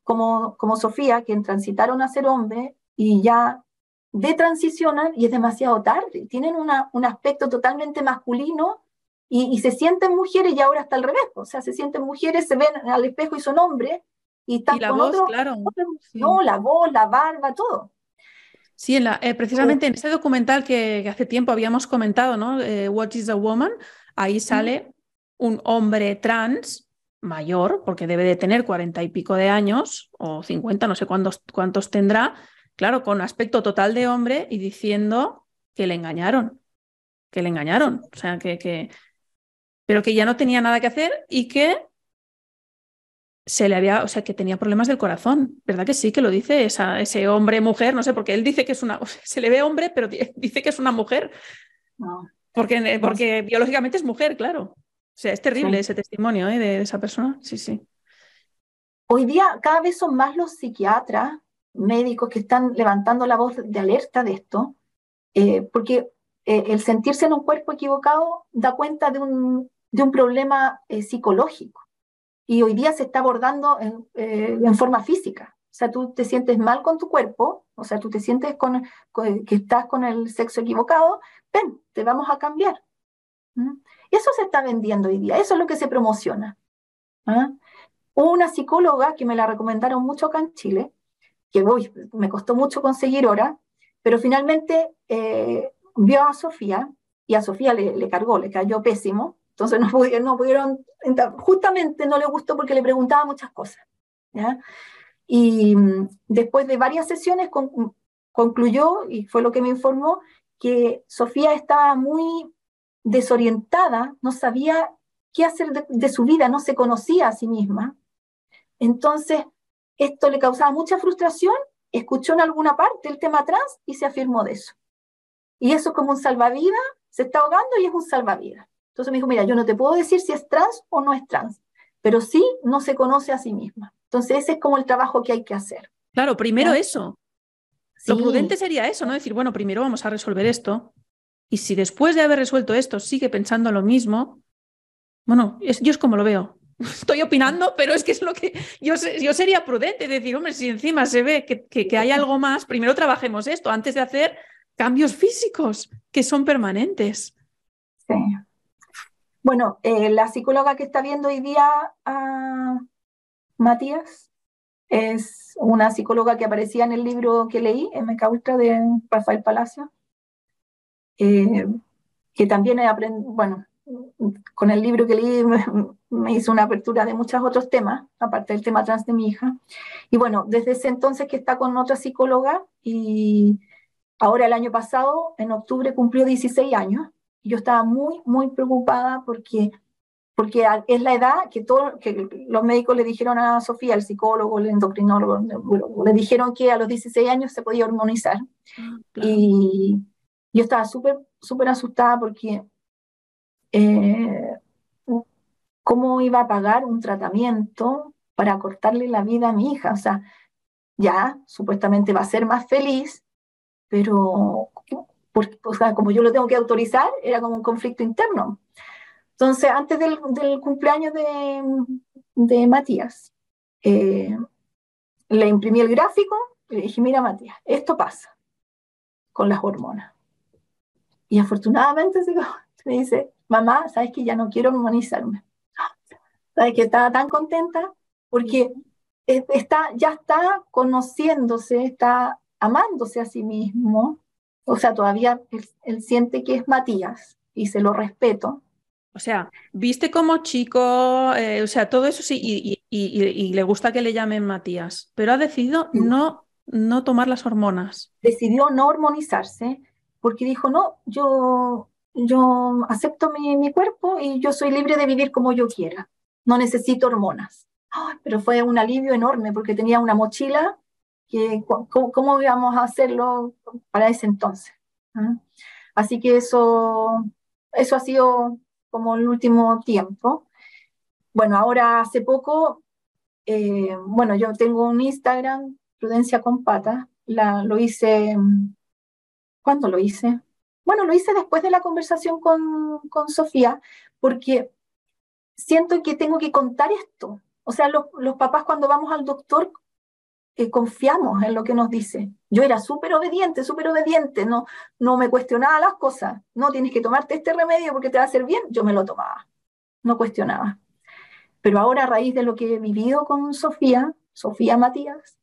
como, como Sofía, que transitaron a ser hombre y ya detransicionan y es demasiado tarde. Tienen una, un aspecto totalmente masculino y, y, se sienten mujeres y ahora está al revés. O sea, se sienten mujeres, se ven al espejo y son hombres y están la con voz, claro. No, la voz, la barba, todo. Sí, en la, eh, precisamente en ese documental que, hace tiempo habíamos comentado, ¿no? Eh, What is a Woman, ahí sale un hombre trans mayor, porque debe de tener cuarenta y pico de años, o cincuenta, no sé cuántos, cuántos tendrá, claro, con aspecto total de hombre y diciendo que le engañaron, que le engañaron, o sea, que, que pero que ya no tenía nada que hacer y que se le había, o sea, que tenía problemas del corazón, ¿verdad que sí? Que lo dice esa, ese hombre, mujer, no sé, porque él dice que es una, se le ve hombre, pero dice que es una mujer. No. Porque, porque biológicamente es mujer, claro. O sea, es terrible ese testimonio ¿eh? de esa persona. Sí, sí. Hoy día cada vez son más los psiquiatras, médicos que están levantando la voz de alerta de esto, eh, porque eh, el sentirse en un cuerpo equivocado da cuenta de un, de un problema psicológico y hoy día se está abordando en, eh, en, forma física. O sea, tú te sientes mal con tu cuerpo, o sea, tú te sientes con, que estás con el sexo equivocado, ven, te vamos a cambiar. ¿Mm? Eso se está vendiendo hoy día, eso es lo que se promociona. ¿Ah? Una psicóloga que me la recomendaron mucho acá en Chile, que voy, me costó mucho conseguir ahora, pero finalmente eh, vio a Sofía y a Sofía le, le cargó, le cayó pésimo, entonces no pudieron, justamente no le gustó porque le preguntaba muchas cosas. Y mm, después de varias sesiones concluyó, y fue lo que me informó, que Sofía estaba muy desorientada, no sabía qué hacer de, de su vida, no se conocía a sí misma. Entonces, esto le causaba mucha frustración, escuchó en alguna parte el tema trans y se afirmó de eso. Y eso como un salvavidas, se está ahogando y es un salvavidas. Entonces me dijo, mira, yo no te puedo decir si es trans o no es trans, pero sí no se conoce a sí misma. Entonces ese es como el trabajo que hay que hacer. Claro, primero eso. Lo prudente sería eso, ¿no? Decir, bueno, primero vamos a resolver esto. Y si después de haber resuelto esto sigue pensando lo mismo, bueno, yo es como lo veo. Estoy opinando, pero es que es lo que yo, yo sería prudente, decir, hombre, si encima se ve que, que, que hay algo más, primero trabajemos esto antes de hacer cambios físicos que son permanentes. Sí. Bueno, eh, la psicóloga que está viendo hoy día a Matías es una psicóloga que aparecía en el libro que leí, MK Ultra, de Rafael Palacio, eh, que también bueno, con el libro que leí me, hizo una apertura de muchos otros temas, aparte del tema trans de mi hija. Y bueno, desde ese entonces que está con otra psicóloga y ahora el año pasado, en octubre, cumplió 16 años yo estaba muy, muy preocupada porque, porque es la edad que, todo, que los médicos le dijeron a Sofía, el psicólogo, el endocrinólogo, le dijeron que a los 16 años se podía hormonizar. Ah, y yo estaba súper, súper asustada porque eh, cómo iba a pagar un tratamiento para cortarle la vida a mi hija. O sea, ya supuestamente va a ser más feliz, pero o sea, como yo lo tengo que autorizar, era como un conflicto interno. Entonces, antes del, cumpleaños de, de Matías. Eh, le imprimí el gráfico y le dije, mira Matías, esto pasa con las hormonas. Y afortunadamente me dice, mamá, sabes que ya no quiero hormonizarme. Sabes que estaba tan contenta porque está, ya está conociéndose, está amándose a sí mismo. O sea, todavía él siente que es Matías y se lo respeto, o sea, viste como chico, eh, o sea, todo eso sí, y, le gusta que le llamen Matías, pero ha decidido no, no tomar las hormonas. Decidió no hormonizarse porque dijo, no, yo, yo acepto mi, cuerpo y yo soy libre de vivir como yo quiera, no necesito hormonas. pero fue un alivio enorme porque tenía una mochila que, ¿cómo, íbamos a hacerlo para ese entonces? ¿Ah? Así que eso, eso ha sido como el último tiempo. Bueno, ahora hace poco, eh, bueno, yo tengo un Instagram, Prudencia con la, lo hice, ¿cuándo lo hice? Bueno, lo hice después de la conversación con, con Sofía, porque siento que tengo que contar esto. O sea, los, los papás cuando vamos al doctor eh, confiamos en lo que nos dice. Yo era súper obediente, súper obediente, no, no me cuestionaba las cosas. No, tienes que tomarte este remedio porque te va a hacer bien. Yo me lo tomaba, no cuestionaba. Pero ahora, a raíz de lo que he vivido con Sofía, Sofía Matías,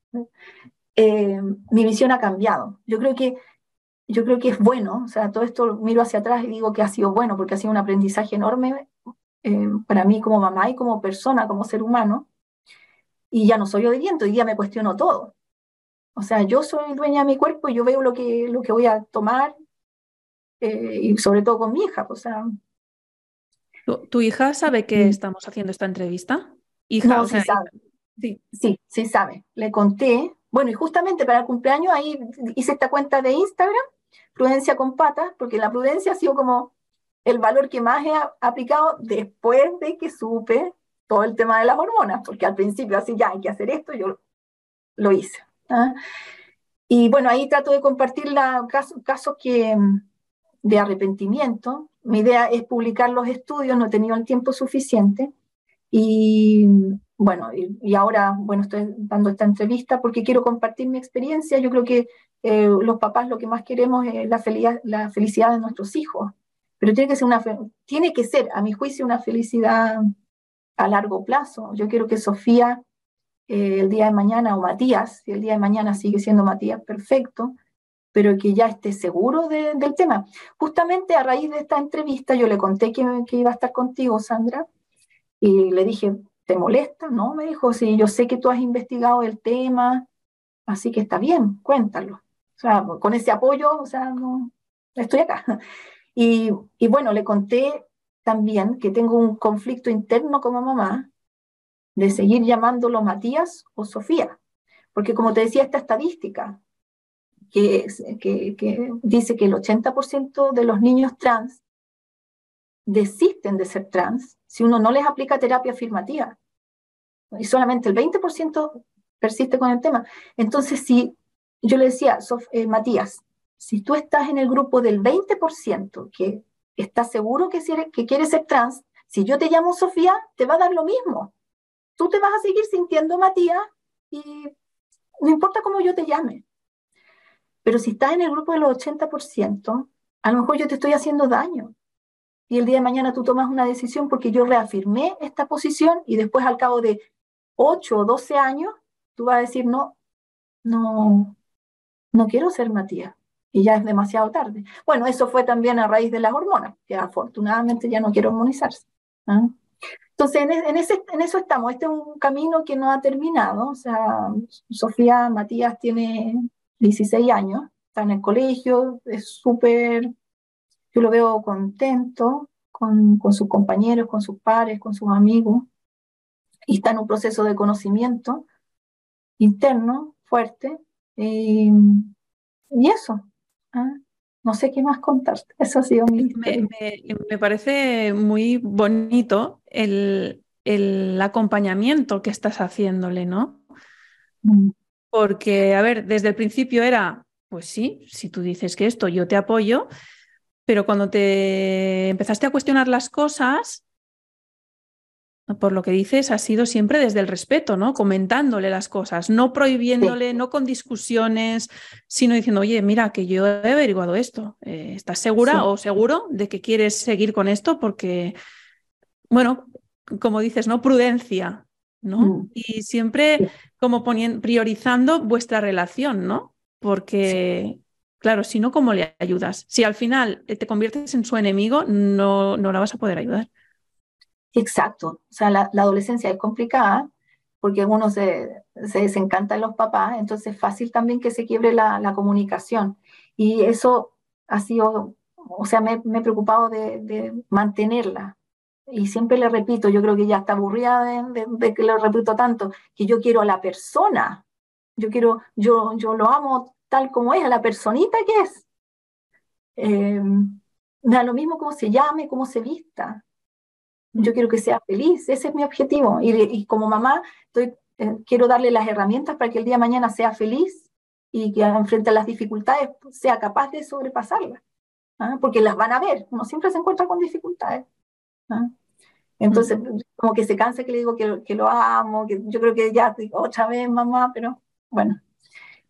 eh, mi visión ha cambiado. Yo creo que yo creo que es bueno, o sea, todo esto miro hacia atrás y digo que ha sido bueno porque ha sido un aprendizaje enorme eh, para mí como mamá y como persona, como ser humano, y ya no soy obediente, hoy día me cuestiono todo. O sea, yo soy dueña de mi cuerpo y yo veo lo que, lo que voy a tomar, eh, y sobre todo con mi hija. O sea, ¿Tu, hija sabe que estamos haciendo esta entrevista? Hija, no, sí sabe. Sí. sí, sí sabe. Le conté. Bueno, y justamente para el cumpleaños ahí hice esta cuenta de Instagram, Prudencia con Patas, porque la prudencia ha sido como el valor que más he aplicado después de que supe todo el tema de las hormonas, porque al principio así ya hay que hacer esto, yo lo hice. ¿ah? Y bueno, ahí trato de compartir casos, casos que, de arrepentimiento. Mi idea es publicar los estudios, no he tenido el tiempo suficiente. Y bueno, y, ahora, bueno, estoy dando esta entrevista porque quiero compartir mi experiencia. Yo creo que eh, los papás lo que más queremos es la, felicidad, la felicidad de nuestros hijos. Pero tiene que ser, una, tiene que ser, a mi juicio, una felicidad a largo plazo. Yo quiero que Sofía eh, el día de mañana, o Matías, si el día de mañana sigue siendo Matías, perfecto, pero que ya esté seguro del tema. Justamente a raíz de esta entrevista yo le conté que, que, iba a estar contigo, Sandra, y le dije, ¿te molesta? No, me dijo, sí, yo sé que tú has investigado el tema, así que está bien, cuéntalo. O sea, con ese apoyo, o sea, no, estoy acá. Y, y bueno, le conté también que tengo un conflicto interno como mamá de seguir llamándolo Matías o Sofía. Porque como te decía, esta estadística que, que, dice que el 80% de los niños trans desisten de ser trans si uno no les aplica terapia afirmativa. Y solamente el 20% persiste con el tema. Entonces, si yo le decía, eh, Matías, si tú estás en el grupo del 20% que ¿Estás seguro que, que quieres ser trans? Si yo te llamo Sofía, te va a dar lo mismo. Tú te vas a seguir sintiendo Matías y no importa cómo yo te llame. Pero si estás en el grupo de los 80%, a lo mejor yo te estoy haciendo daño. Y el día de mañana tú tomas una decisión porque yo reafirmé esta posición y después al cabo de 8 o 12 años, tú vas a decir, no, no, no quiero ser Matías y ya es demasiado tarde. Bueno, eso fue también a raíz de las hormonas, que afortunadamente ya no quiero hormonizarse. ¿ah? Entonces, en, en, ese, en eso estamos. Este es un camino que no ha terminado. O sea, Sofía Matías tiene 16 años, está en el colegio, es súper, yo lo veo contento con, con sus compañeros, con sus pares, con sus amigos, y está en un proceso de conocimiento interno fuerte. y eso, Ah, no sé qué más contarte. Eso ha sido mi me, me, parece muy bonito el, el, acompañamiento que estás haciéndole, ¿no? Mm. Porque, a ver, desde el principio era, pues sí, si tú dices que esto, yo te apoyo, pero cuando te empezaste a cuestionar las cosas, por lo que dices, ha sido siempre desde el respeto, ¿no? Comentándole las cosas, no prohibiéndole, no con discusiones, sino diciendo, oye, mira, que yo he averiguado esto. Eh, ¿Estás segura o seguro de que quieres seguir con esto? Porque, bueno, como dices, ¿no? Prudencia, ¿no? Mm. Y siempre como poniendo, priorizando vuestra relación, ¿no? Porque, claro, si no, ¿cómo le ayudas? Si al final te conviertes en su enemigo, no, no la vas a poder ayudar. Exacto, o sea, la, adolescencia es complicada porque uno se, se desencanta de los papás, entonces es fácil también que se quiebre la, comunicación. Y eso ha sido, o sea, me, he preocupado de, mantenerla. Y siempre le repito, yo creo que ya está aburrida de, que lo repito tanto, que yo quiero a la persona, yo quiero, yo, yo lo amo tal como es, a la personita que es. Eh, me da lo mismo cómo se llame, cómo se vista yo quiero que sea feliz, ese es mi objetivo. Y, como mamá, estoy, eh, quiero darle las herramientas para que el día de mañana sea feliz y que enfrente a las dificultades sea capaz de sobrepasarlas. ¿ah? Porque las van a ver, uno siempre se encuentra con dificultades. ¿ah? Entonces, mm. como que se cansa que le digo que, que, lo amo, que yo creo que ya otra vez, mamá, pero bueno.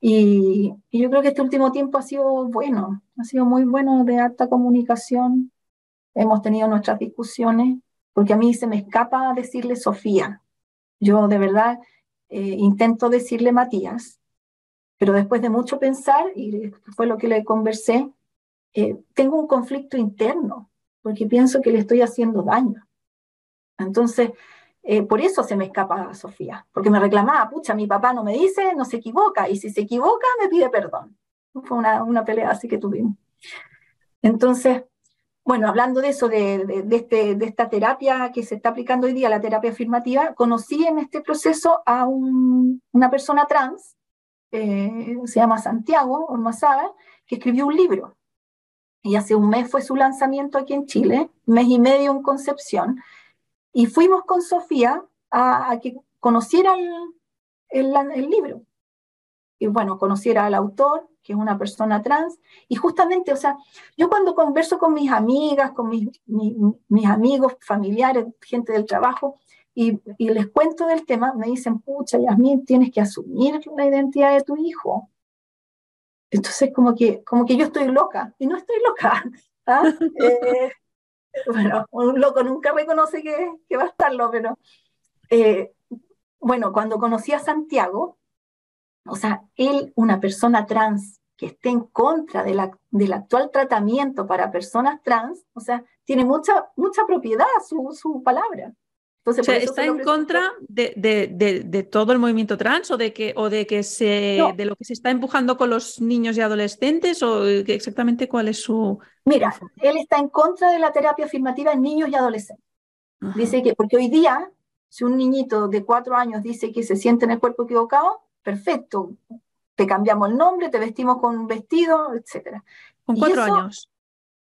Y, y, yo creo que este último tiempo ha sido bueno, ha sido muy bueno de alta comunicación. Hemos tenido nuestras discusiones, porque a mí se me escapa decirle Sofía. Yo de verdad eh, intento decirle Matías, pero después de mucho pensar, y fue lo que le conversé, eh, tengo un conflicto interno, porque pienso que le estoy haciendo daño. Entonces, eh, por eso se me escapa Sofía, porque me reclamaba, pucha, mi papá no me dice, no se equivoca, y si se equivoca, me pide perdón. Fue una, una pelea así que tuvimos. Entonces, bueno, hablando de eso, de, este, de, esta terapia que se está aplicando hoy día, la terapia afirmativa, conocí en este proceso a una persona trans, eh, se llama Santiago Ormazábal, que escribió un libro. Y hace un mes fue su lanzamiento aquí en Chile, mes y medio en Concepción. Y fuimos con Sofía a, que conociera el libro. Y bueno, conociera al autor, que es una persona trans, y justamente, o sea, yo cuando converso con mis amigas, con mis, mis, amigos, familiares, gente del trabajo, y, y, les cuento del tema, me dicen, pucha, Yasmin, tienes que asumir la identidad de tu hijo. Entonces, como que, como que yo estoy loca, y no estoy loca. ¿ah? Eh, bueno, un loco nunca reconoce que, que va a estarlo, pero eh, bueno, cuando conocí a Santiago, o sea, él, una persona trans que esté en contra de la, del actual tratamiento para personas trans, o sea, tiene mucha, mucha propiedad su, su palabra. Entonces, ¿Está en contra de, de, de, todo el movimiento trans o de que, o de que se de lo que se está empujando con los niños y adolescentes o exactamente cuál es su Mira, él está en contra de la terapia afirmativa en niños y adolescentes. Dice que porque hoy día si un niñito de cuatro años dice que se siente en el cuerpo equivocado, perfecto, te cambiamos el nombre, te vestimos con un vestido, etc. Con cuatro años.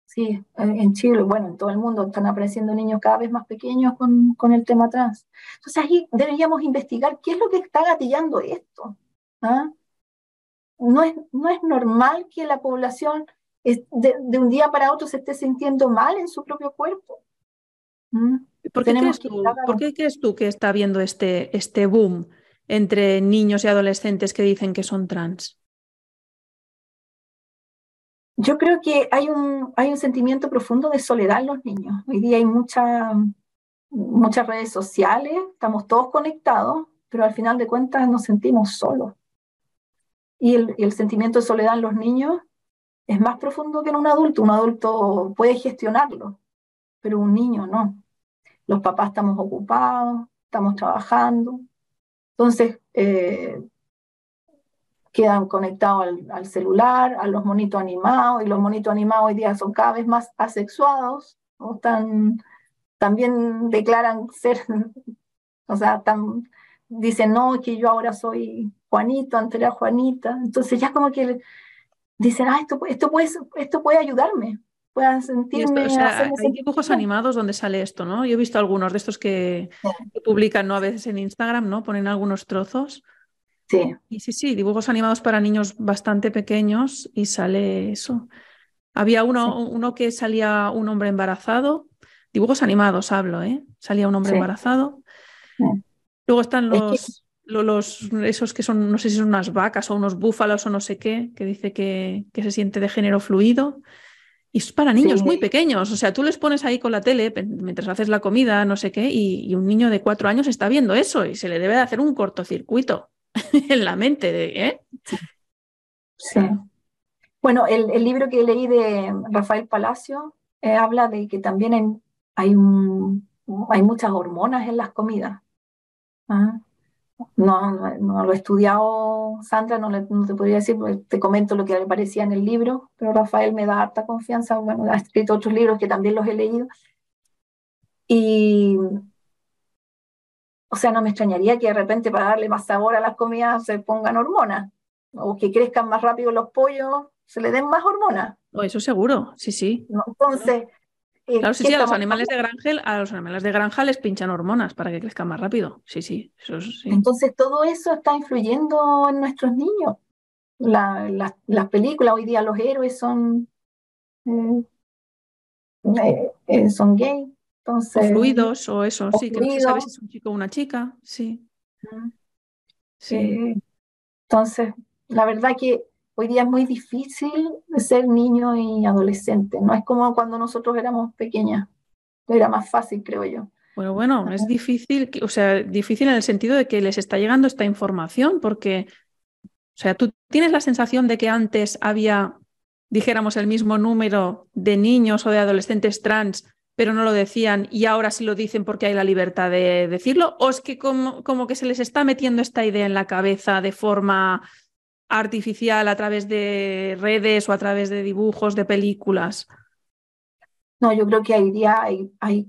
Sí, en Chile, bueno, en todo el mundo están apareciendo niños cada vez más pequeños con, con el tema trans. Entonces ahí deberíamos investigar qué es lo que está gatillando esto. ¿ah? No, es, no es normal que la población de, de, un día para otro se esté sintiendo mal en su propio cuerpo. ¿Mm? ¿Por, qué crees tú, ¿Por qué crees tú que está habiendo este, este boom entre niños y adolescentes que dicen que son trans? Yo creo que hay un, hay un sentimiento profundo de soledad en los niños. Hoy día hay mucha, muchas redes sociales, estamos todos conectados, pero al final de cuentas nos sentimos solos. Y el, el sentimiento de soledad en los niños es más profundo que en un adulto. Un adulto puede gestionarlo, pero un niño no. Los papás estamos ocupados, estamos trabajando, entonces, eh, quedan conectados al, celular, a los monitos animados, y los monitos animados hoy día son cada vez más asexuados, o están, también declaran ser, o sea, dicen, no, que yo ahora soy Juanito, antes era Juanita, entonces ya como que dicen, ah, esto, esto, puede, esto puede ayudarme, puedan sentirme. hay dibujos animados donde sale esto, ¿no? Yo he visto algunos de estos que, publican, ¿no? A veces en Instagram, ¿no? Ponen algunos trozos. Sí. Y sí, sí, dibujos animados para niños bastante pequeños y sale eso. Había uno, uno que salía un hombre embarazado, Dibujos animados hablo, ¿eh? Salía un hombre embarazado. Luego están los, los, esos que son, no sé si son unas vacas o unos búfalos o no sé qué, que dice que, que se siente de género fluido. Y es para niños muy pequeños. O sea, tú les pones ahí con la tele mientras haces la comida, no sé qué, y, un niño de cuatro años está viendo eso y se le debe de hacer un cortocircuito en la mente. De, ¿eh? Sí. Bueno, el, el, libro que leí de Rafael Palacio eh, habla de que también hay, hay, hay, muchas hormonas en las comidas. ¿ah? No, no, lo he estudiado, Sandra, no, no, te podría decir, te comento lo que me parecía en el libro, pero Rafael me da harta confianza, bueno, ha escrito otros libros que también los he leído. Y, o sea, no me extrañaría que de repente para darle más sabor a las comidas se pongan hormonas, o que crezcan más rápido los pollos, se le den más hormonas. Oh, eso seguro, sí, sí. Entonces, claro, sí, sí, a los animales de granja, a los animales de granja les pinchan hormonas para que crezcan más rápido. Sí, sí, eso sí. Entonces todo eso está influyendo en nuestros niños. las películas hoy día los héroes son eh, eh, son gay. Entonces, o fluidos o eso, sí, que no se sabe si es un chico o una chica, sí. Sí. entonces, la verdad que Hoy día es muy difícil ser niño y adolescente. No es como cuando nosotros éramos pequeñas. Era más fácil, creo yo. Bueno, bueno, es difícil, o sea, difícil en el sentido de que les está llegando esta información, porque, o sea, tú tienes la sensación de que antes había, dijéramos, el mismo número de niños o de adolescentes trans, pero no lo decían y ahora sí lo dicen porque hay la libertad de decirlo, o es que como, como que se les está metiendo esta idea en la cabeza de forma artificial a través de redes o a través de dibujos, de películas? No, yo creo que hoy día hay, hay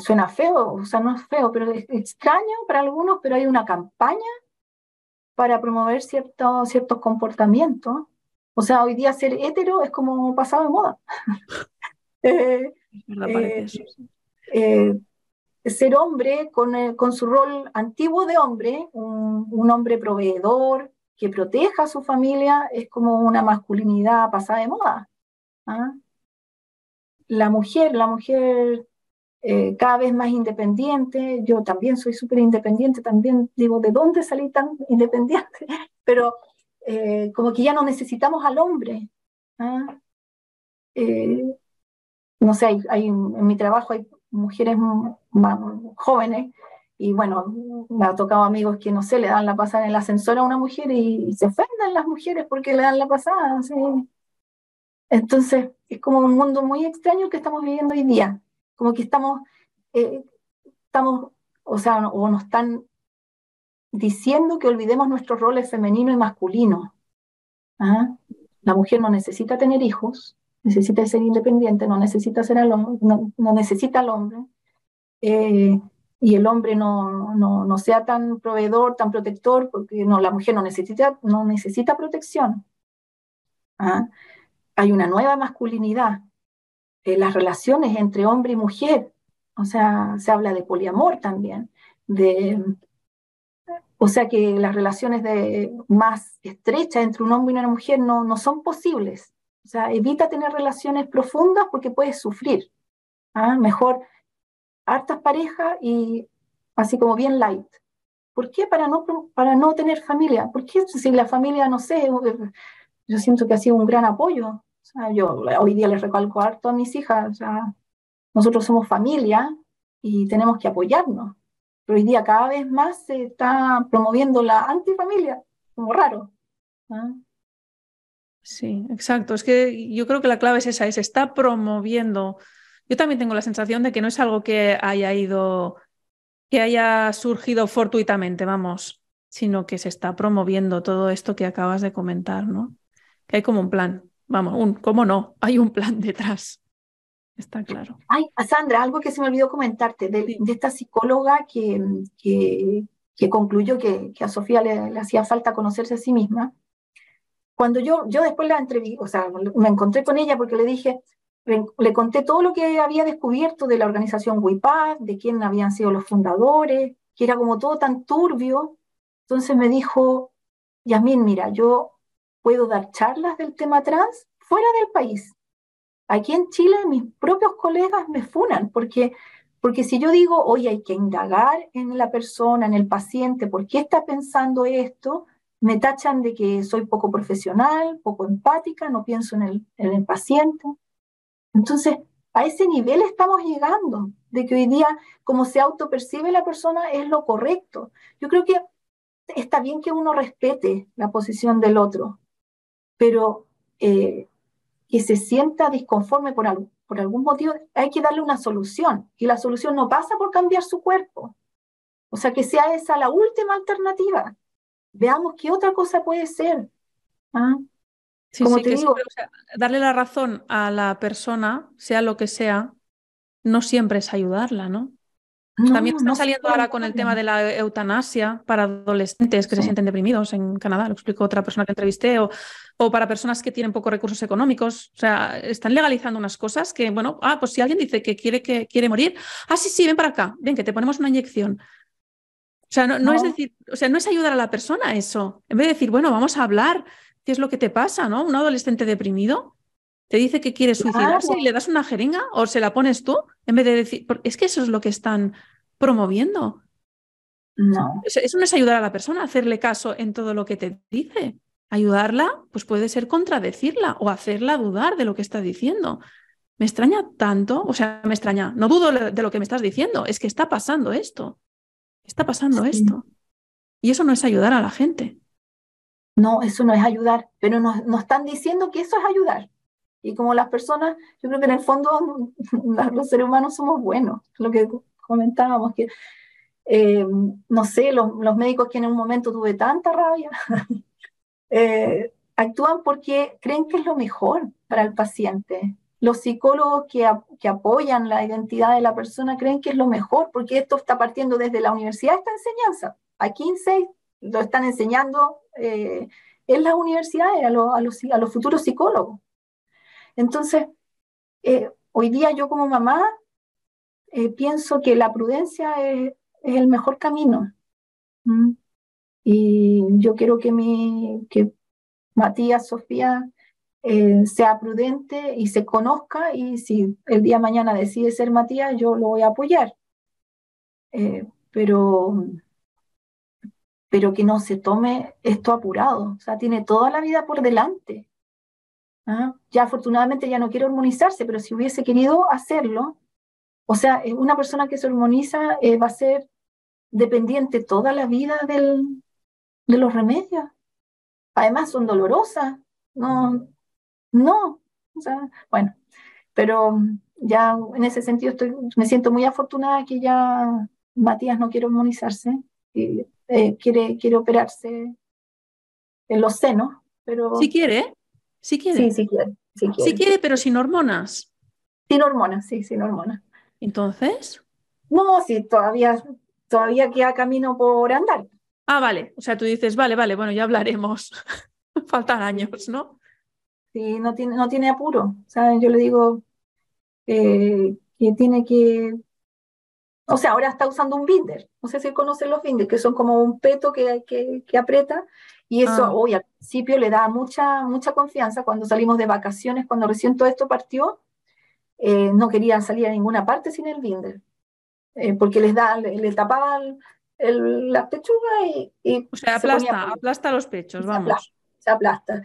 suena feo, o sea, no es feo, pero es extraño para algunos, pero hay una campaña para promover ciertos, ciertos comportamientos. O sea, hoy día ser hetero es como pasado de moda. Eh, eh, eh, ser hombre con, con, su rol antiguo de hombre, un, un hombre proveedor, que proteja a su familia es como una masculinidad pasada de moda. ¿ah? La mujer, la mujer eh, cada vez más independiente, yo también soy súper independiente, también digo, ¿de dónde salí tan independiente? Pero eh, como que ya no necesitamos al hombre. ¿ah? Eh, no sé, hay, en mi trabajo hay mujeres más jóvenes y bueno, me ha tocado amigos que, no sé, le dan la pasada en el ascensor a una mujer y, se ofenden las mujeres porque le dan la pasada. Entonces, es como un mundo muy extraño que estamos viviendo hoy día. Como que estamos, eh, estamos o sea, o nos están diciendo que olvidemos nuestros roles femenino y masculino. ¿Ah? La mujer no necesita tener hijos, necesita ser independiente, no necesita ser al hombre, no, no necesita al hombre. Eh, y el hombre no, no, no, sea tan proveedor, tan protector, porque no, la mujer no necesita, no necesita protección. ¿Ah? Hay una nueva masculinidad. en las relaciones entre hombre y mujer, o sea, se habla de poliamor también, de, o sea que las relaciones de, más estrechas entre un hombre y una mujer no, no son posibles. O sea, evita tener relaciones profundas porque puedes sufrir. ¿Ah? Mejor hartas parejas y así como bien light. ¿Por qué? Para no, para no tener familia. ¿Por qué si la familia, no sé, yo siento que ha sido un gran apoyo? Yo hoy día les recalco harto a mis hijas, o sea, nosotros somos familia y tenemos que apoyarnos. Pero hoy día cada vez más se está promoviendo la antifamilia, como raro. ¿ah? Sí, exacto. Es que yo creo que la clave es esa, se está promoviendo yo también tengo la sensación de que no es algo que haya ido, que haya surgido fortuitamente, vamos, sino que se está promoviendo todo esto que acabas de comentar, ¿no? Que hay como un plan, vamos, un, ¿cómo no? Hay un plan detrás. Está claro. Ay, Sandra, algo que se me olvidó comentarte, de, esta psicóloga que, que, concluyó que, a Sofía le, le, hacía falta conocerse a sí misma. Cuando yo, yo después la entrevisté, o sea, me encontré con ella porque le dije, le conté todo lo que había descubierto de la organización WIPAD, de quién habían sido los fundadores, que era como todo tan turbio. Entonces me dijo, Yasmín, mira, yo puedo dar charlas del tema trans fuera del país. Aquí en Chile mis propios colegas me funan porque, porque si yo digo, hoy hay que indagar en la persona, en el paciente, ¿por qué está pensando esto? Me tachan de que soy poco profesional, poco empática, no pienso en el, en el paciente. Entonces, a ese nivel estamos llegando, de que hoy día, como se autopercibe la persona, es lo correcto. Yo creo que está bien que uno respete la posición del otro, pero eh, que se sienta disconforme por, por algún motivo, hay que darle una solución. Y la solución no pasa por cambiar su cuerpo. O sea, que sea esa la última alternativa. Veamos qué otra cosa puede ser. ¿Ah? Como te digo, darle la razón a la persona, sea lo que sea, no siempre es ayudarla, ¿no? También está saliendo ahora con el tema de la eutanasia para adolescentes que se sienten deprimidos en Canadá, lo explicó otra persona que entrevisté, o, o, para personas que tienen pocos recursos económicos. O sea, están legalizando unas cosas que, bueno, ah, pues si alguien dice que quiere, que quiere morir, ah, sí, sí, ven para acá, ven, que te ponemos una inyección. O sea, no, es decir, o sea, no es ayudar a la persona eso. En vez de decir, bueno, vamos a hablar, ¿qué es lo que te pasa, no? Un adolescente deprimido te dice que quiere suicidarse y le das una jeringa o se la pones tú en vez de decir, es que eso es lo que están promoviendo. No. Eso no es ayudar a la persona, hacerle caso en todo lo que te dice. Ayudarla, pues puede ser contradecirla o hacerla dudar de lo que está diciendo. Me extraña tanto, o sea, me extraña, no dudo de lo que me estás diciendo, es que está pasando esto, está pasando esto. Y eso no es ayudar a la gente. No, eso no es ayudar, pero nos, nos están diciendo que eso es ayudar. Y como las personas, yo creo que en el fondo los seres humanos somos buenos, lo que comentábamos, que eh, no sé, los, los, médicos que en un momento tuve tanta rabia, eh, actúan porque creen que es lo mejor para el paciente. Los psicólogos que, que, apoyan la identidad de la persona creen que es lo mejor, porque esto está partiendo desde la universidad, esta enseñanza. A 15 lo están enseñando eh, en las universidades a, a, los, a los futuros psicólogos. Entonces, eh, hoy día yo como mamá eh, pienso que la prudencia es, el mejor camino. Y yo quiero que, mi, que Matías, Sofía, eh, sea prudente y se conozca y si el día de mañana decide ser Matías, yo lo voy a apoyar. pero, pero que no se tome esto apurado, o sea, tiene toda la vida por delante. ¿ah? Ya afortunadamente ya no quiere hormonizarse, pero si hubiese querido hacerlo, o sea, una persona que se hormoniza eh, va a ser dependiente toda la vida del, de los remedios. Además son dolorosas. No, no. O sea, bueno, pero ya en ese sentido estoy, me siento muy afortunada que ya Matías no quiere hormonizarse, y, eh, quiere, quiere operarse en los senos, pero... Si quiere, Sí quiere. Sí, sí quiere. Sí quiere, pero sin hormonas. Sin hormonas, sí, sin hormonas. Entonces. No, sí, todavía, todavía queda camino por andar. Ah, vale. O sea, tú dices, vale, vale, bueno, ya hablaremos. Faltan años, ¿no? Sí, no tiene, no tiene apuro. O sea, yo le digo eh, que tiene que. O sea, ahora está usando un binder. No sé si conocen los binders, que son como un peto que, que, que aprieta y eso ah. hoy al principio le da mucha, mucha confianza cuando salimos de vacaciones, cuando recién todo esto partió, eh, no querían salir a ninguna parte sin el binder, eh, porque les da, le, tapaban el, la pechuga y, o sea, aplasta, aplasta los pechos, vamos. Se aplasta.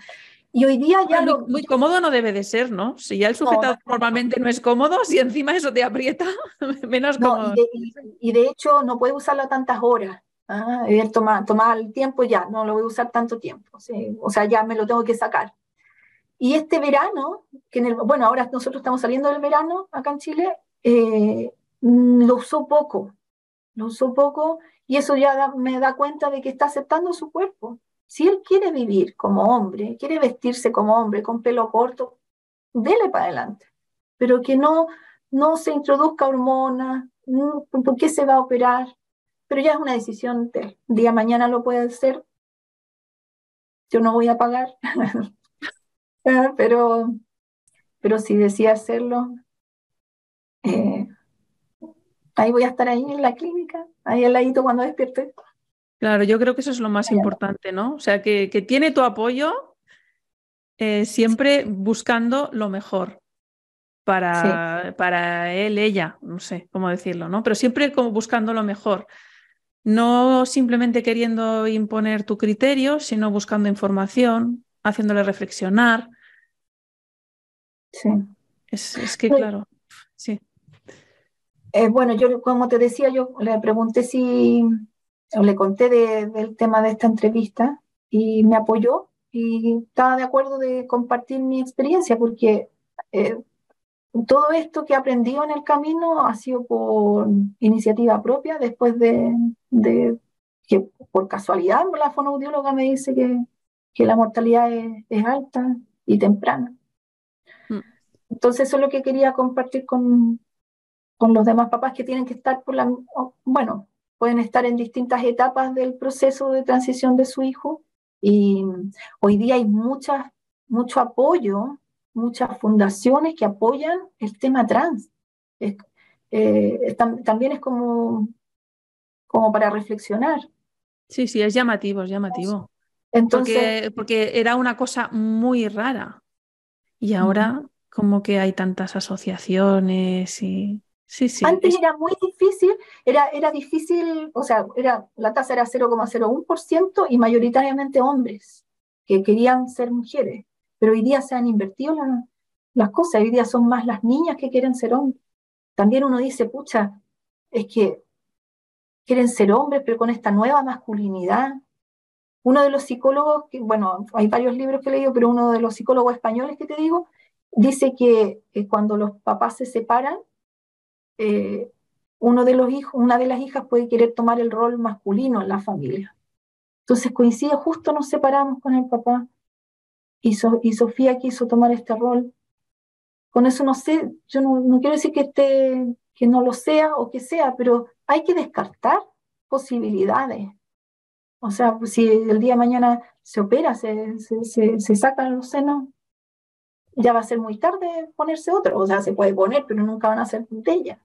Y hoy día ya muy, muy, cómodo no debe de ser, ¿no? Si ya el sujetador normalmente no es cómodo, si encima eso te aprieta, menos cómodo. Y de, y de, hecho no puede usarlo tantas horas. Ah, tomar, tomar el tiempo ya, no lo voy a usar tanto tiempo, o sea, ya me lo tengo que sacar. Y este verano, que en el, bueno, ahora nosotros estamos saliendo del verano acá en Chile, eh, lo usó poco, lo usó poco y eso ya me da cuenta de que está aceptando su cuerpo. Si él quiere vivir como hombre, quiere vestirse como hombre, con pelo corto, dele para adelante, pero que no, no se introduzca hormonas, ¿por qué se va a operar? pero ya es una decisión del día mañana lo puede hacer. Yo no voy a pagar, ah, pero, pero si decía hacerlo, eh, ahí voy a estar ahí en la clínica, ahí al ladito cuando despierte. Claro, yo creo que eso es lo más importante, ¿no? O sea, que, que tiene tu apoyo eh, siempre buscando lo mejor. para, para él, ella, no sé cómo decirlo, ¿no? Pero siempre como buscando lo mejor. No simplemente queriendo imponer tu criterio, sino buscando información, haciéndole reflexionar. Sí. Es, que, claro, sí. Eh, bueno, yo como te decía, yo le pregunté si, le conté del tema de esta entrevista y me apoyó y estaba de acuerdo de compartir mi experiencia porque eh, todo esto que he aprendido en el camino ha sido por iniciativa propia, después de, que por casualidad la fonoaudióloga me dice que, que la mortalidad es, alta y temprana. Mm. Entonces eso es lo que quería compartir con, con los demás papás que tienen que estar por la, bueno, pueden estar en distintas etapas del proceso de transición de su hijo y hoy día hay muchas, mucho apoyo muchas fundaciones que apoyan el tema trans. Eh, también es como, como para reflexionar. Sí, sí, es llamativo, es llamativo. Entonces, porque, era una cosa muy rara. Y ahora como que hay tantas asociaciones y... Sí, sí. Antes era muy difícil, era, era difícil, o sea, era, la tasa era 0,01% y mayoritariamente hombres que querían ser mujeres pero hoy día se han invertido las cosas, hoy día son más las niñas que quieren ser hombres. También uno dice, pucha, es que quieren ser hombres, pero con esta nueva masculinidad. Uno de los psicólogos, que, bueno, hay varios libros que he leído, pero uno de los psicólogos españoles que te digo, dice que, cuando los papás se separan, eh, uno de los hijos, una de las hijas puede querer tomar el rol masculino en la familia. Entonces coincide, justo nos separamos con el papá y, Sofía quiso tomar este rol. Con eso no sé, yo no, quiero decir que, esté, que no lo sea o que sea, pero hay que descartar posibilidades. O sea, si el día de mañana se opera, se, se, se, sacan los senos, ya va a ser muy tarde ponerse otro. O sea, se puede poner, pero nunca van a ser de ella.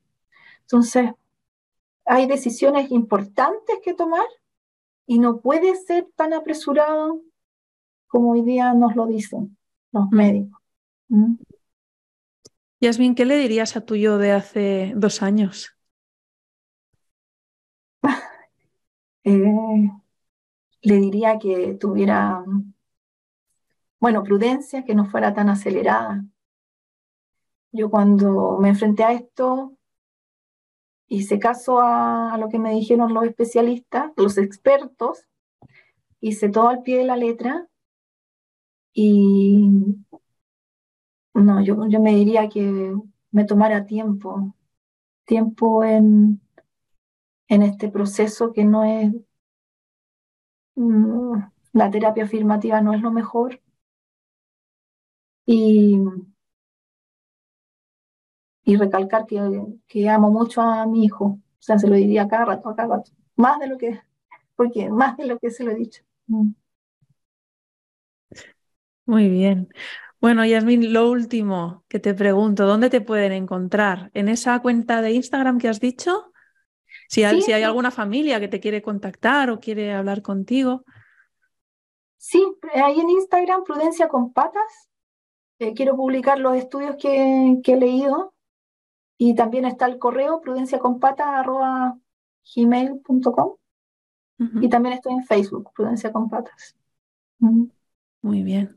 Entonces, hay decisiones importantes que tomar y no puede ser tan apresurado como hoy día nos lo dicen los médicos. ¿Mm? Yasmin, ¿qué le dirías a tu yo de hace dos años? Eh, le diría que tuviera, bueno, prudencia, que no fuera tan acelerada. Yo cuando me enfrenté a esto, hice caso a, a lo que me dijeron los especialistas, los expertos, hice todo al pie de la letra y no, yo, yo me diría que me tomara tiempo, tiempo en, en este proceso que no es, mm, la terapia afirmativa no es lo mejor. Y, y recalcar que, que amo mucho a mi hijo, o sea, se lo diría cada rato, a cada rato, más de lo que, porque más de lo que se lo he dicho. Mm. Muy bien. Bueno, Yasmin, lo último que te pregunto, ¿dónde te pueden encontrar? ¿En esa cuenta de Instagram que has dicho? Si hay, si hay alguna familia que te quiere contactar o quiere hablar contigo. Sí, ahí en Instagram, Prudencia con Patas. Eh, quiero publicar los estudios que, he leído. Y también está el correo prudenciaconpatas.gmail.com. Y también estoy en Facebook, Prudencia con Patas. Muy bien.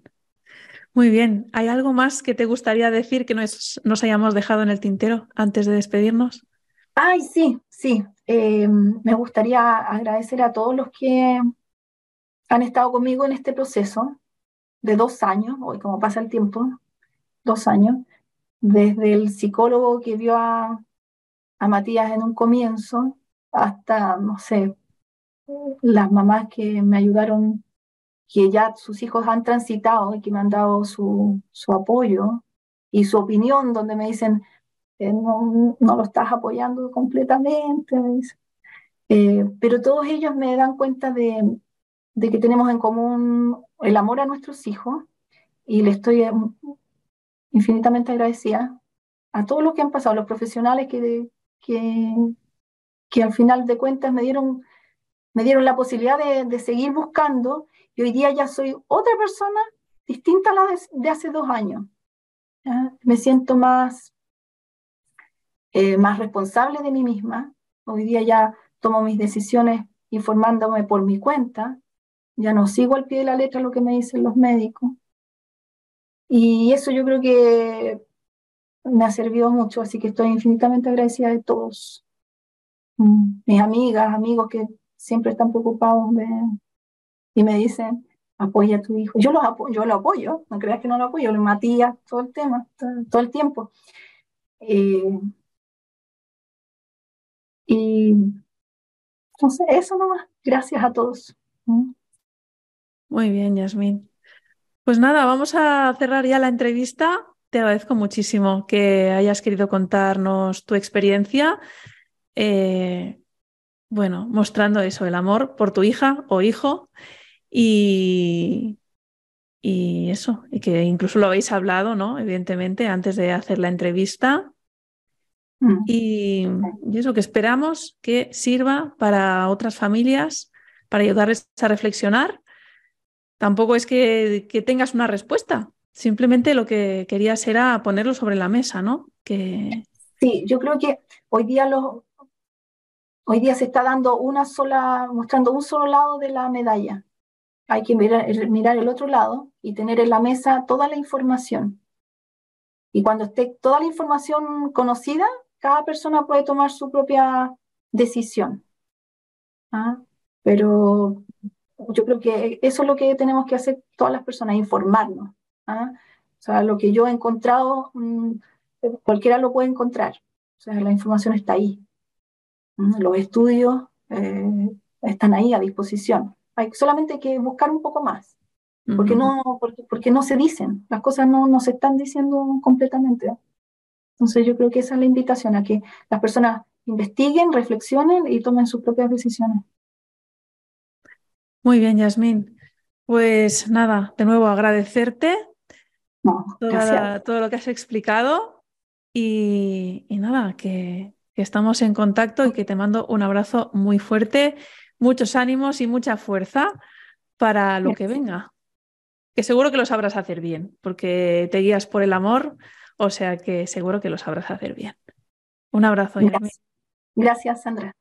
Muy bien. ¿Hay algo más que te gustaría decir que nos, nos hayamos dejado en el tintero antes de despedirnos? Ay, sí, sí. Eh, me gustaría agradecer a todos los que han estado conmigo en este proceso de dos años, hoy como pasa el tiempo, dos años, desde el psicólogo que vio a, a Matías en un comienzo hasta, no sé, las mamás que me ayudaron que ya sus hijos han transitado y que me han dado su, su apoyo y su opinión, donde me dicen, eh, no, no, lo estás apoyando completamente, eh, pero todos ellos me dan cuenta de, de, que tenemos en común el amor a nuestros hijos y le estoy infinitamente agradecida a todos los que han pasado, los profesionales que, que, que al final de cuentas me dieron, me dieron la posibilidad de, de seguir buscando y hoy día ya soy otra persona distinta a la de, hace dos años. Me siento más eh, más responsable de mí misma. Hoy día ya tomo mis decisiones informándome por mi cuenta, ya no sigo al pie de la letra lo que me dicen los médicos. Y eso yo creo que me ha servido mucho, así que estoy infinitamente agradecida de todos. Mm, mis amigas, amigos que siempre están preocupados y me dicen, apoya a tu hijo. Yo, los apoyo, yo lo apoyo, no creas que no lo apoyo, lo Matías, todo el tema, todo, el tiempo. Eh, y entonces, eso nomás. Gracias a todos. Mm. Muy bien, Yasmín. Pues nada, vamos a cerrar ya la entrevista. Te agradezco muchísimo que hayas querido contarnos tu experiencia. Eh, bueno, mostrando eso, el amor por tu hija o hijo y, y eso, y que incluso lo habéis hablado, ¿no? Evidentemente, antes de hacer la entrevista. Mm. Y, y, eso que esperamos que sirva para otras familias, para ayudarles a reflexionar. Tampoco es que, que tengas una respuesta, simplemente lo que querías era ponerlo sobre la mesa, ¿no? Que... Sí, yo creo que hoy día los, hoy día se está dando una sola, mostrando un solo lado de la medalla. Hay que mirar, mirar el otro lado y tener en la mesa toda la información. Y cuando esté toda la información conocida, cada persona puede tomar su propia decisión. ¿Ah? Pero yo creo que eso es lo que tenemos que hacer todas las personas, informarnos. ¿ah? O sea, lo que yo he encontrado, mm, cualquiera lo puede encontrar. O sea, la información está ahí. Los estudios eh, están ahí a disposición. Hay solamente que buscar un poco más, porque, no, porque, no se dicen, las cosas no, no se están diciendo completamente. Entonces yo creo que esa es la invitación, a que las personas investiguen, reflexionen y tomen sus propias decisiones. Muy bien, Yasmín. Pues nada, de nuevo agradecerte todo lo que has explicado y nada, que, que estamos en contacto y que te mando un abrazo muy fuerte, muchos ánimos y mucha fuerza para lo que venga. Que seguro que lo sabrás hacer bien, porque te guías por el amor, o sea que seguro que lo sabrás hacer bien. Un abrazo. Gracias, Gracias Sandra.